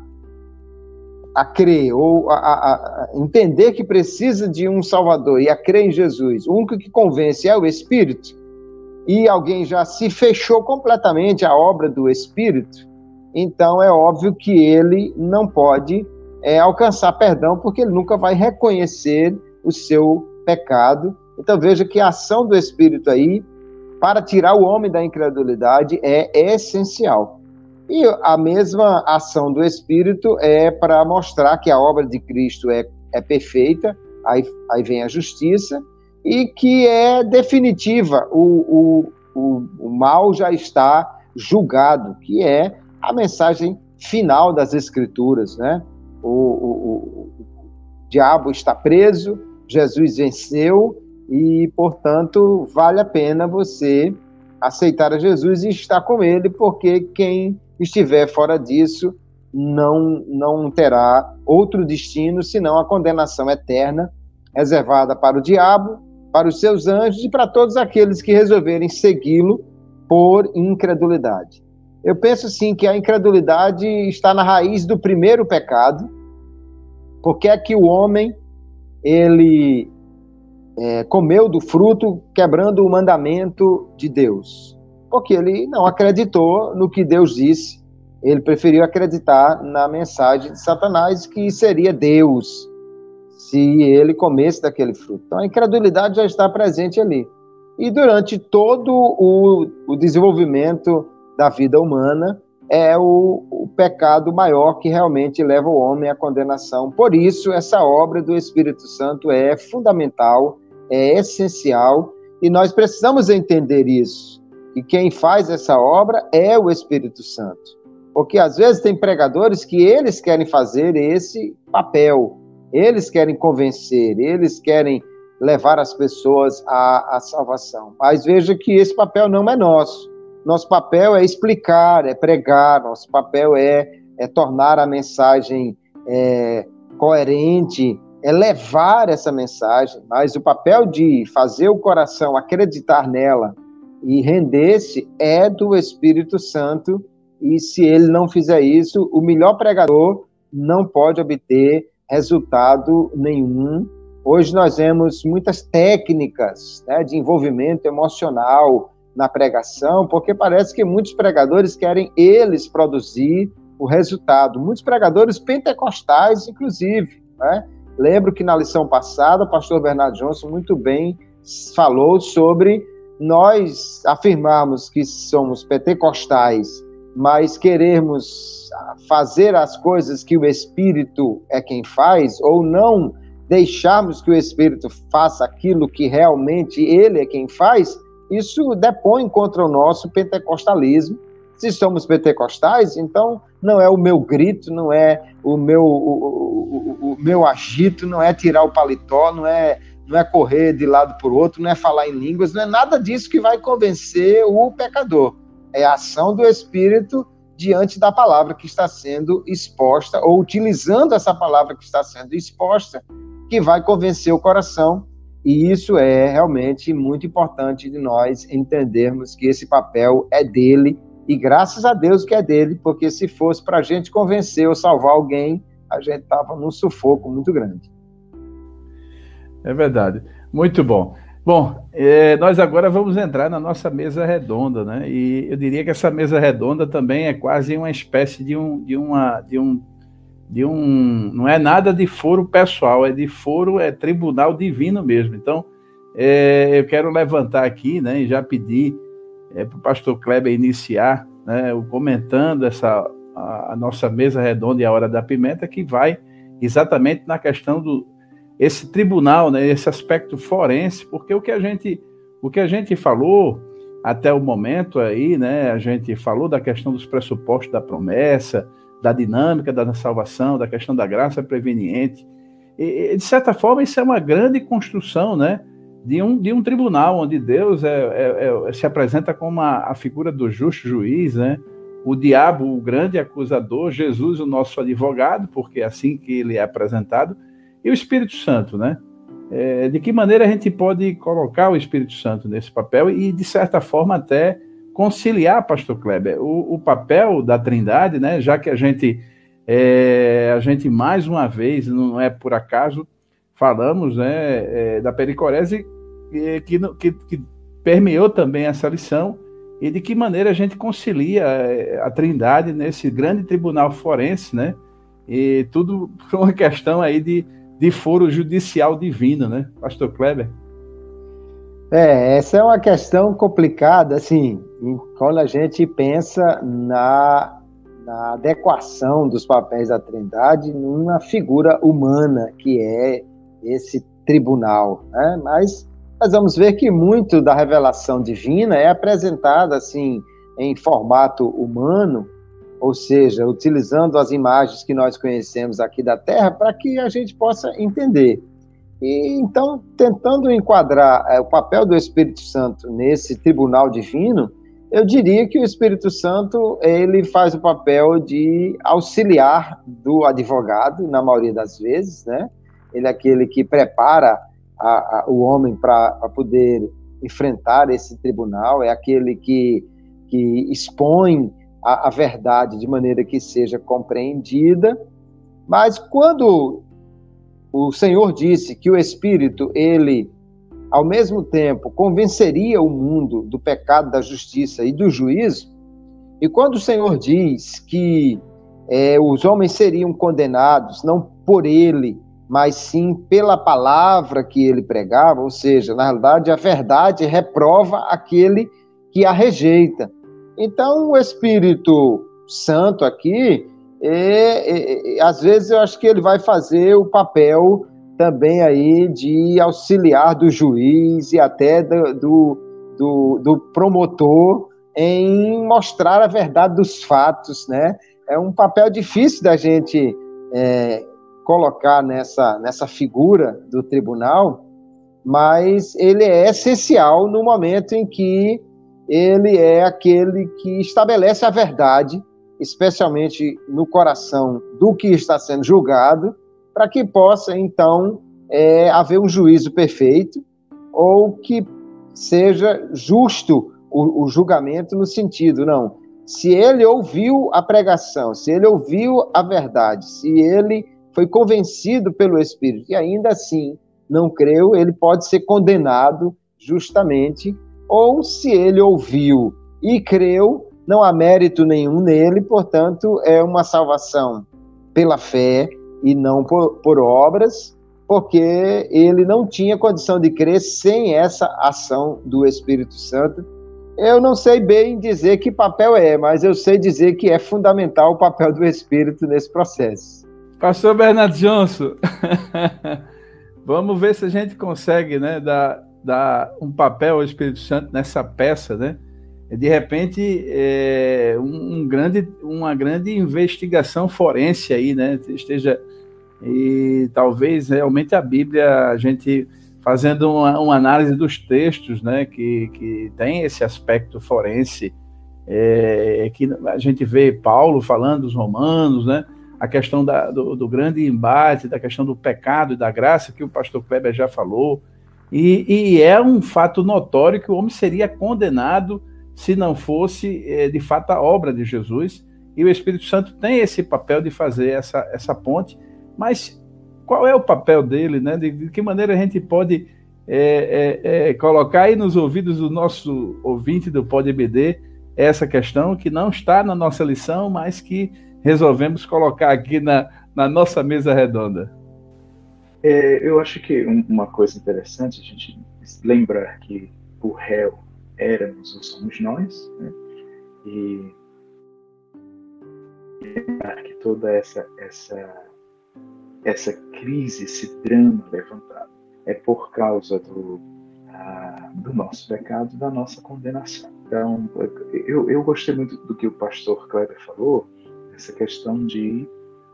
a crer ou a, a, a, entender que precisa de um Salvador e a crer em Jesus, o único que convence é o Espírito, e alguém já se fechou completamente à obra do Espírito, então é óbvio que ele não pode é, alcançar perdão, porque ele nunca vai reconhecer o seu pecado. Então veja que a ação do Espírito aí, para tirar o homem da incredulidade, é essencial. E a mesma ação do Espírito é para mostrar que a obra de Cristo é, é perfeita, aí, aí vem a justiça, e que é definitiva, o, o, o, o mal já está julgado, que é a mensagem final das Escrituras, né? O, o, o, o, diabo está preso, Jesus venceu e, portanto, vale a pena você aceitar a Jesus e estar com ele, porque quem estiver fora disso não, não terá outro destino senão a condenação eterna reservada para o diabo, para os seus anjos e para todos aqueles que resolverem segui-lo por incredulidade. Eu penso sim que a incredulidade está na raiz do primeiro pecado, porque é que o homem ele é, comeu do fruto quebrando o mandamento de Deus? Porque ele não acreditou no que Deus disse, ele preferiu acreditar na mensagem de Satanás que seria Deus se ele comesse daquele fruto. Então a incredulidade já está presente ali. E durante todo o, o desenvolvimento da vida humana, é o, o, pecado maior que realmente leva o homem à condenação. Por isso, essa obra do Espírito Santo é fundamental, é essencial, e nós precisamos entender isso. E quem faz essa obra é o Espírito Santo. Porque às vezes tem pregadores que eles querem fazer esse papel, eles querem convencer, eles querem levar as pessoas à, à salvação. Mas veja que esse papel não é nosso. Nosso papel é explicar, é pregar, nosso papel é, é tornar a mensagem é, coerente, é levar essa mensagem, mas o papel de fazer o coração acreditar nela e render-se é do Espírito Santo, e se ele não fizer isso, o melhor pregador não pode obter resultado nenhum. Hoje nós vemos muitas técnicas né, de envolvimento emocional na pregação, porque parece que muitos pregadores querem eles produzir o resultado. Muitos pregadores pentecostais, inclusive. Né? Lembro que na lição passada, o pastor Bernardo Johnson muito bem falou sobre nós afirmarmos que somos pentecostais, mas querermos fazer as coisas que o Espírito é quem faz, ou não deixarmos que o Espírito faça aquilo que realmente ele é quem faz, isso depõe contra o nosso pentecostalismo. Se somos pentecostais, então não é o meu grito, não é o meu, o, o, o, meu agito, não é tirar o paletó, não é, não é correr de lado para o outro, não é falar em línguas, não é nada disso que vai convencer o pecador. É a ação do Espírito diante da palavra que está sendo exposta, ou utilizando essa palavra que está sendo exposta, que vai convencer o coração e isso é realmente muito importante de nós entendermos que esse papel é dele e graças a Deus que é dele, porque se fosse para a gente convencer ou salvar alguém, a gente estava num sufoco muito grande. É verdade. Muito bom. Bom, é, nós agora vamos entrar na nossa mesa redonda, né? E eu diria que essa mesa redonda também é quase uma espécie de um, de uma, de um de um. Não é nada de foro pessoal, é de foro, é tribunal divino mesmo. Então, é, eu quero levantar aqui, né, e já pedir é, para o pastor Kleber iniciar, né, comentando essa, a, a, nossa mesa redonda e a hora da pimenta, que vai exatamente na questão do esse tribunal, né, esse aspecto forense, porque o que a gente, o que a gente falou até o momento aí, né, a gente falou da questão dos pressupostos da promessa, da dinâmica da salvação, da questão da graça preveniente. E, de certa forma, isso é uma grande construção, né? De um, de um tribunal onde Deus é, é, é, se apresenta como a, a, figura do justo juiz, né? O diabo, o grande acusador, Jesus, o nosso advogado, porque é assim que ele é apresentado, e o Espírito Santo, né? É, de que maneira a gente pode colocar o Espírito Santo nesse papel e, de certa forma, até conciliar, pastor Kleber, o, o papel da Trindade, né, já que a gente, é, a gente mais uma vez, não é por acaso, falamos né, é, da pericorese que, que, que permeou também essa lição e de que maneira a gente concilia é, a Trindade nesse grande tribunal forense, né? E tudo por uma questão aí de, de foro judicial divino, né, Pastor Kleber? É, essa é uma questão complicada, assim, quando a gente pensa na, na adequação dos papéis da Trindade numa figura humana, que é esse tribunal. Né? Mas nós vamos ver que muito da revelação divina é apresentada assim em formato humano, ou seja, utilizando as imagens que nós conhecemos aqui da Terra para que a gente possa entender. E então, tentando enquadrar é, o papel do Espírito Santo nesse tribunal divino, eu diria que o Espírito Santo ele faz o papel de auxiliar do advogado, na maioria das vezes, né? Ele é aquele que prepara a, a, o homem para poder enfrentar esse tribunal, é aquele que, que expõe a, a verdade de maneira que seja compreendida. Mas quando o Senhor disse que o Espírito, ele, ao mesmo tempo, convenceria o mundo do pecado, da justiça e do juízo, e quando o Senhor diz que é, os homens seriam condenados não por ele, mas sim pela palavra que ele pregava, ou seja, na realidade, a verdade reprova aquele que a rejeita. Então, o Espírito Santo aqui, é, é, às vezes eu acho que ele vai fazer o papel também aí de auxiliar do juiz e até do, do, do, do promotor em mostrar a verdade dos fatos, né? É um papel difícil da gente é, colocar nessa, nessa figura do tribunal, mas ele é essencial no momento em que ele é aquele que estabelece a verdade especialmente no coração do que está sendo julgado, para que possa, então, é, haver um juízo perfeito ou que seja justo o, o julgamento no sentido, não, se ele ouviu a pregação, se ele ouviu a verdade, se ele foi convencido pelo Espírito e ainda assim não creu, ele pode ser condenado justamente, ou se ele ouviu e creu, não há mérito nenhum nele, portanto, é uma salvação pela fé e não por, por obras, porque ele não tinha condição de crer sem essa ação do Espírito Santo. Eu não sei bem dizer que papel é, mas eu sei dizer que é fundamental o papel do Espírito nesse processo. Pastor Bernardo Johnson, vamos ver se a gente consegue né, dar, dar um papel ao Espírito Santo nessa peça, né? de repente é, um, um, grande, uma grande investigação forense aí, né? Esteja e talvez realmente a Bíblia a gente fazendo uma, uma análise dos textos, né? Que, que tem esse aspecto forense é, que a gente vê Paulo falando dos romanos, né? A questão da, do, do, grande embate, da questão do pecado e da graça que o pastor Kleber já falou. E, e é um fato notório que o homem seria condenado se não fosse é, de fato a obra de Jesus. E o Espírito Santo tem esse papel de fazer essa, essa ponte, mas qual é o papel dele, né? De, de que maneira a gente pode é, é, é colocar aí nos ouvidos do nosso ouvinte do PodBD essa questão que não está na nossa lição, mas que resolvemos colocar aqui na, na nossa mesa redonda? É, eu acho que uma coisa interessante a gente lembrar que o réu éramos ou somos nós, né? e lembrar que toda essa, essa, essa crise, esse drama levantado, é por causa do, do nosso pecado, da nossa condenação. Então, eu, eu gostei muito do que o pastor Kleber falou, essa questão de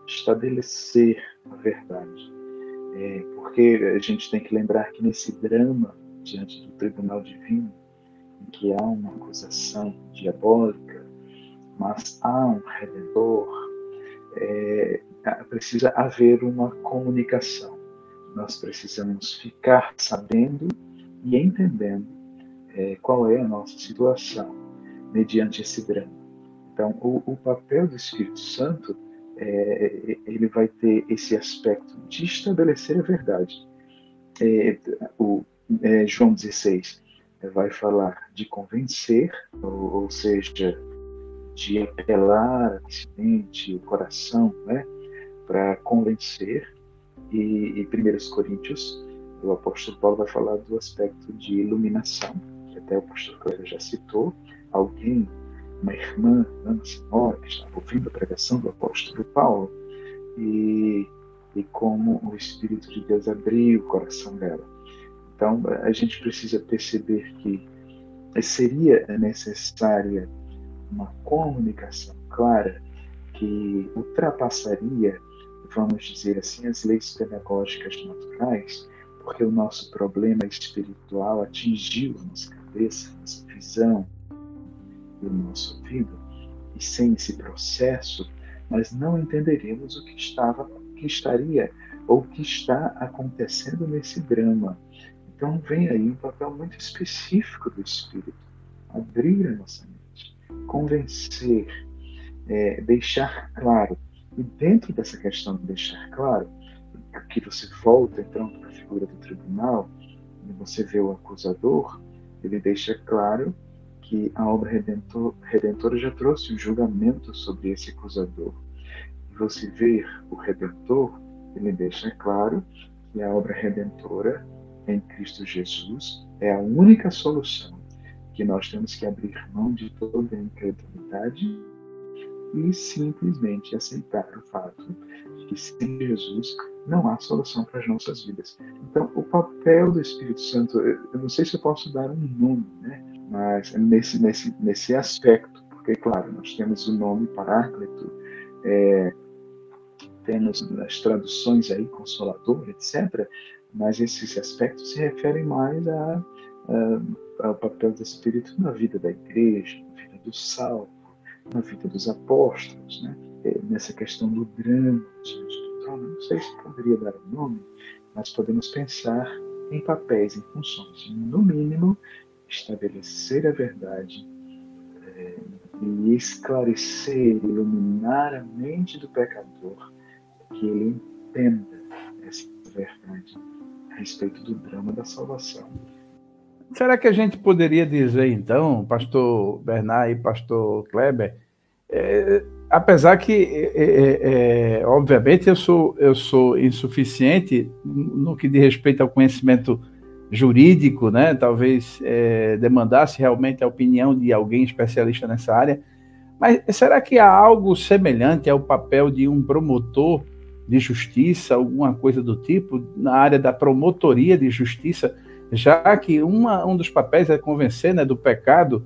estabelecer a verdade. É, porque a gente tem que lembrar que nesse drama diante do tribunal divino, que há uma acusação diabólica, mas há um redentor, é, precisa haver uma comunicação. Nós precisamos ficar sabendo e entendendo é, qual é a nossa situação mediante esse drama. Então, o, o papel do Espírito Santo é, ele vai ter esse aspecto de estabelecer a verdade. É, o, é, João 16 vai falar de convencer, ou, ou seja, de apelar a mente, o coração, né, para convencer. E, e 1 Coríntios, o apóstolo Paulo vai falar do aspecto de iluminação, que até o pastor Cléber já citou. Alguém, uma irmã, uma senhora, que estava ouvindo a pregação do apóstolo Paulo, e, e como o Espírito de Deus abriu o coração dela. Então, a gente precisa perceber que seria necessária uma comunicação clara que ultrapassaria, vamos dizer assim, as leis pedagógicas naturais, porque o nosso problema espiritual atingiu a nossa cabeça, a nossa visão o nosso ouvido, e sem esse processo, nós não entenderíamos o que estava, que estaria ou o que está acontecendo nesse drama. Então vem aí um papel muito específico do Espírito, abrir a nossa mente, convencer, é, deixar claro. E dentro dessa questão de deixar claro, que você volta então para a figura do tribunal, você vê o acusador, ele deixa claro que a obra redentor, redentora já trouxe um julgamento sobre esse acusador. E você vê o redentor, ele deixa claro que a obra redentora em Cristo Jesus é a única solução, que nós temos que abrir mão de toda a incredulidade e simplesmente aceitar o fato de que sem Jesus não há solução para as nossas vidas. Então, o papel do Espírito Santo, eu não sei se eu posso dar um nome, né? Mas nesse, nesse, nesse aspecto, porque, claro, nós temos o nome Paráclito, é, temos nas traduções aí Consolador, etc., mas esses aspectos se referem mais a, a, ao papel do Espírito na vida da igreja, na vida do salvo, na vida dos apóstolos, né? É, nessa questão do drama do. Não sei se poderia dar um nome, mas podemos pensar em papéis, em funções. No mínimo, estabelecer a verdade é, e esclarecer, iluminar a mente do pecador, que ele entenda essa verdade a respeito do drama da salvação. Será que a gente poderia dizer, então, pastor Bernard e pastor Kleber, é, apesar que, é, é, é, obviamente, eu sou, eu sou insuficiente no que diz respeito ao conhecimento jurídico, né? Talvez é, demandasse realmente a opinião de alguém especialista nessa área. Mas será que há algo semelhante ao papel de um promotor de justiça, alguma coisa do tipo, na área da promotoria de justiça, já que uma, um dos papéis é convencer né, do pecado,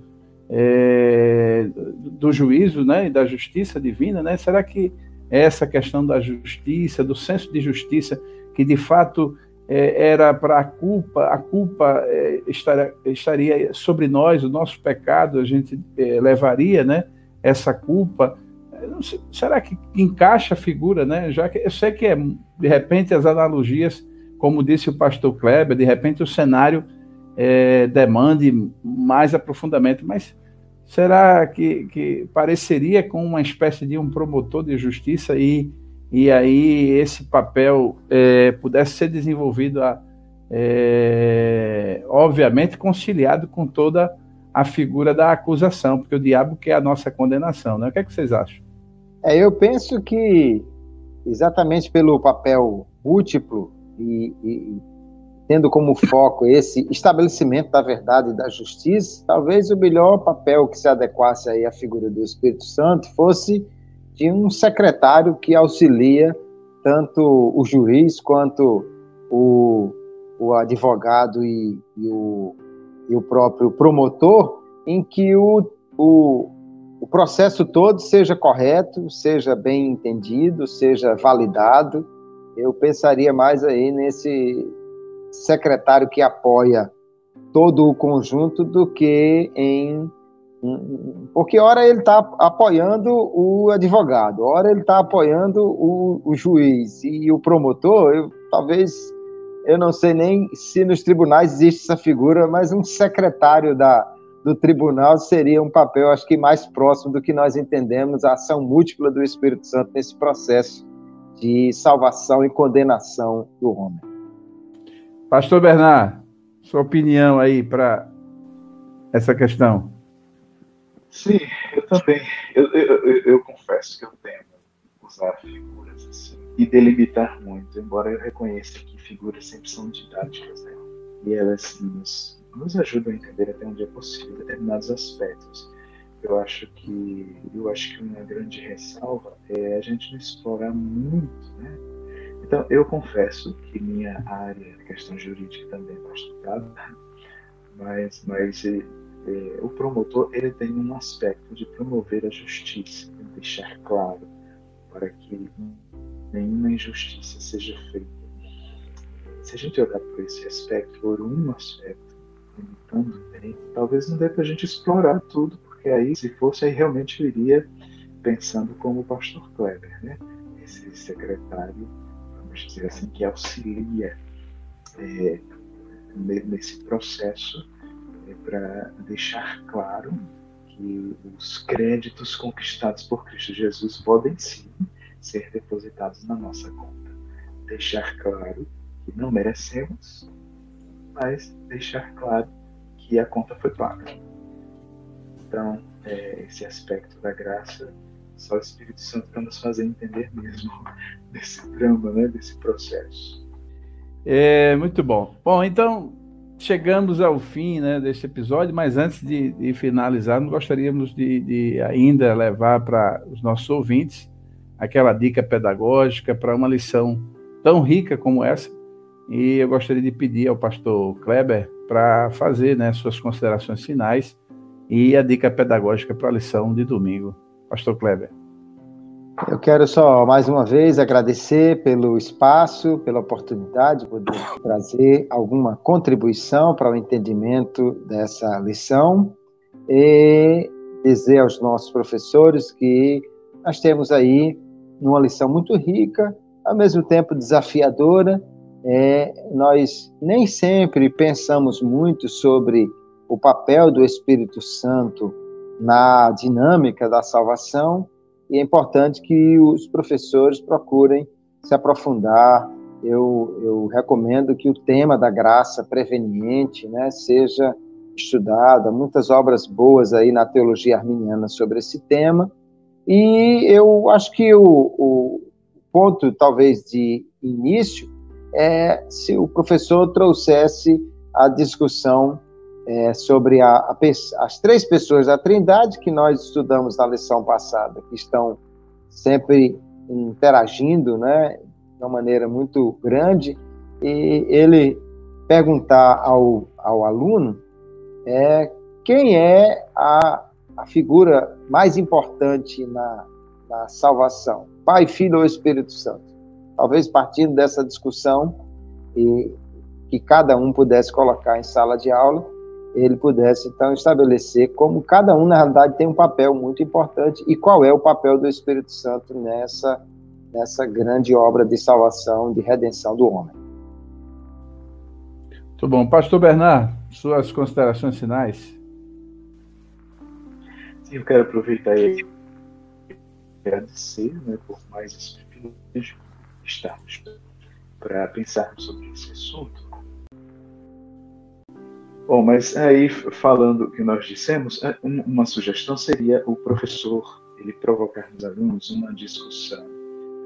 é, do juízo né, e da justiça divina? Né? Será que essa questão da justiça, do senso de justiça, que de fato é, era para a culpa, a culpa é, estaria, estaria, sobre nós, o nosso pecado, a gente é, levaria né, essa culpa. Sei, será que encaixa a figura, né? Já que eu sei que é, de repente as analogias, como disse o pastor Kleber, de repente o cenário é, demande mais aprofundamento, mas será que, que pareceria com uma espécie de um promotor de justiça e e aí esse papel é, pudesse ser desenvolvido, a, é, obviamente conciliado com toda a figura da acusação, porque o diabo quer a nossa condenação, né? O que, é que vocês acham? É, eu penso que exatamente pelo papel múltiplo e, e tendo como foco esse estabelecimento da verdade e da justiça, talvez o melhor papel que se adequasse aí à figura do Espírito Santo fosse de um secretário que auxilia tanto o juiz quanto o, o advogado e, e, o, e o próprio promotor, em que o, o, o processo todo seja correto, seja bem entendido, seja validado. Eu pensaria mais aí nesse secretário que apoia todo o conjunto do que em porque ora ele está apoiando o advogado, ora ele está apoiando o, o, juiz e o promotor. Eu, talvez eu não sei nem se nos tribunais existe essa figura, mas um secretário da, do tribunal seria um papel, acho que mais próximo do que nós entendemos a ação múltipla do Espírito Santo nesse processo de salvação e condenação do homem. Pastor Bernard, sua opinião aí para essa questão. Sim, eu também. Eu, eu, eu, eu confesso que eu temo usar figuras assim e delimitar muito, embora eu reconheça que figuras sempre são didáticas, né? E elas nos, nos ajudam a entender até onde é possível determinados aspectos. Eu acho que eu acho que uma grande ressalva é a gente não explorar muito, né? Então, eu confesso que minha área, questão jurídica, também está estudada, mas, mas é, o promotor ele tem um aspecto de promover a justiça, deixar claro para que nenhuma injustiça seja feita. Se a gente olhar por esse aspecto, por um aspecto, limitando bem, talvez não dê para a gente explorar tudo, porque aí, se fosse, aí realmente iria pensando como o pastor Kleber, né? esse secretário, vamos dizer assim, que auxilia é, nesse processo é, para deixar claro que os créditos conquistados por Cristo Jesus podem sim ser depositados na nossa conta. Deixar claro que não merecemos, mas deixar claro que a conta foi paga. Então, é, esse aspecto da graça, só o Espírito Santo para nos fazer entender mesmo desse drama, né, desse processo. É, muito bom. Bom, então, chegamos ao fim né, deste episódio, mas antes de, de finalizar, gostaríamos de, de ainda levar para os nossos ouvintes aquela dica pedagógica para uma lição tão rica como essa. E eu gostaria de pedir ao pastor Kleber para fazer né, suas considerações finais e a dica pedagógica para a lição de domingo. Pastor Kleber. Eu quero só mais uma vez agradecer pelo espaço, pela oportunidade de poder trazer alguma contribuição para o entendimento dessa lição e dizer aos nossos professores que nós temos aí uma lição muito rica, ao mesmo tempo desafiadora. É, nós nem sempre pensamos muito sobre o papel do Espírito Santo na dinâmica da salvação, e é importante que os professores procurem se aprofundar. Eu, eu recomendo que o tema da graça preveniente né, seja estudado. Há muitas obras boas aí na teologia arminiana sobre esse tema. E eu acho que o, o ponto, talvez, de início é se o professor trouxesse a discussão é, sobre a, a, as três pessoas da Trindade que nós estudamos na lição passada, que estão sempre interagindo, né, de uma maneira muito grande, e ele perguntar ao, ao aluno é, quem é a, a figura mais importante na, na salvação, Pai, Filho ou Espírito Santo. Talvez partindo dessa discussão e que cada um pudesse colocar em sala de aula, ele pudesse então estabelecer como cada um na realidade tem um papel muito importante e qual é o papel do Espírito Santo nessa nessa grande obra de salvação, de redenção do homem. Muito bom, Pastor Bernard, suas considerações finais. Sim, eu quero aproveitar e agradecer né, por mais esse privilégio de estarmos para pensarmos sobre esse assunto Bom, mas aí falando o que nós dissemos, é, uma sugestão seria o professor ele provocar nos alunos uma discussão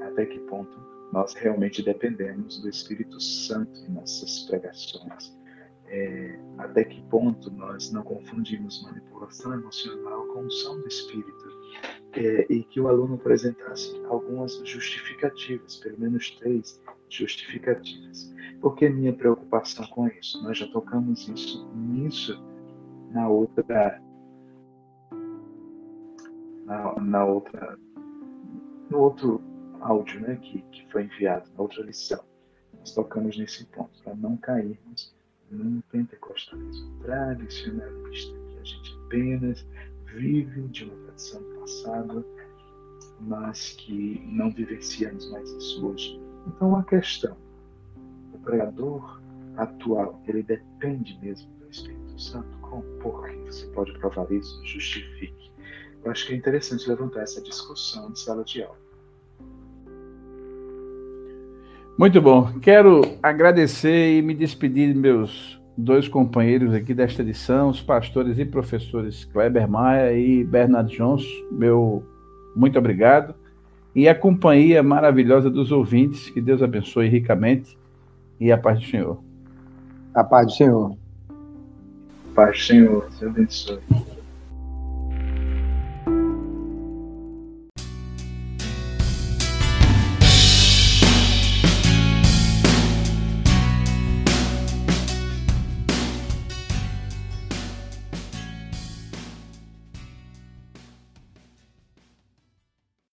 até que ponto nós realmente dependemos do Espírito Santo em nossas pregações. É, até que ponto nós não confundimos manipulação emocional com unção do Espírito. É, e que o aluno apresentasse algumas justificativas, pelo menos três justificativas. Por que minha preocupação com isso? Nós já tocamos isso nisso na outra na, na outra no outro áudio, né, que, que foi enviado na outra lição. Nós tocamos nesse ponto para não cairmos num pentecostalismo tradicionalista que a gente apenas vive de uma tradição passada, mas que não vivenciamos mais isso hoje. Então a questão pregador atual, ele depende mesmo do Espírito Santo? Como? Por que você pode provar isso? Justifique. Eu acho que é interessante levantar essa discussão em sala de aula. Muito bom. Quero agradecer e me despedir de meus dois companheiros aqui desta edição, os pastores e professores Kleber Maia e Bernard Johnson. Meu muito obrigado. E a companhia maravilhosa dos ouvintes, que Deus abençoe ricamente e a paz do Senhor. A paz do Senhor. Paz do Senhor, Deus abençoe.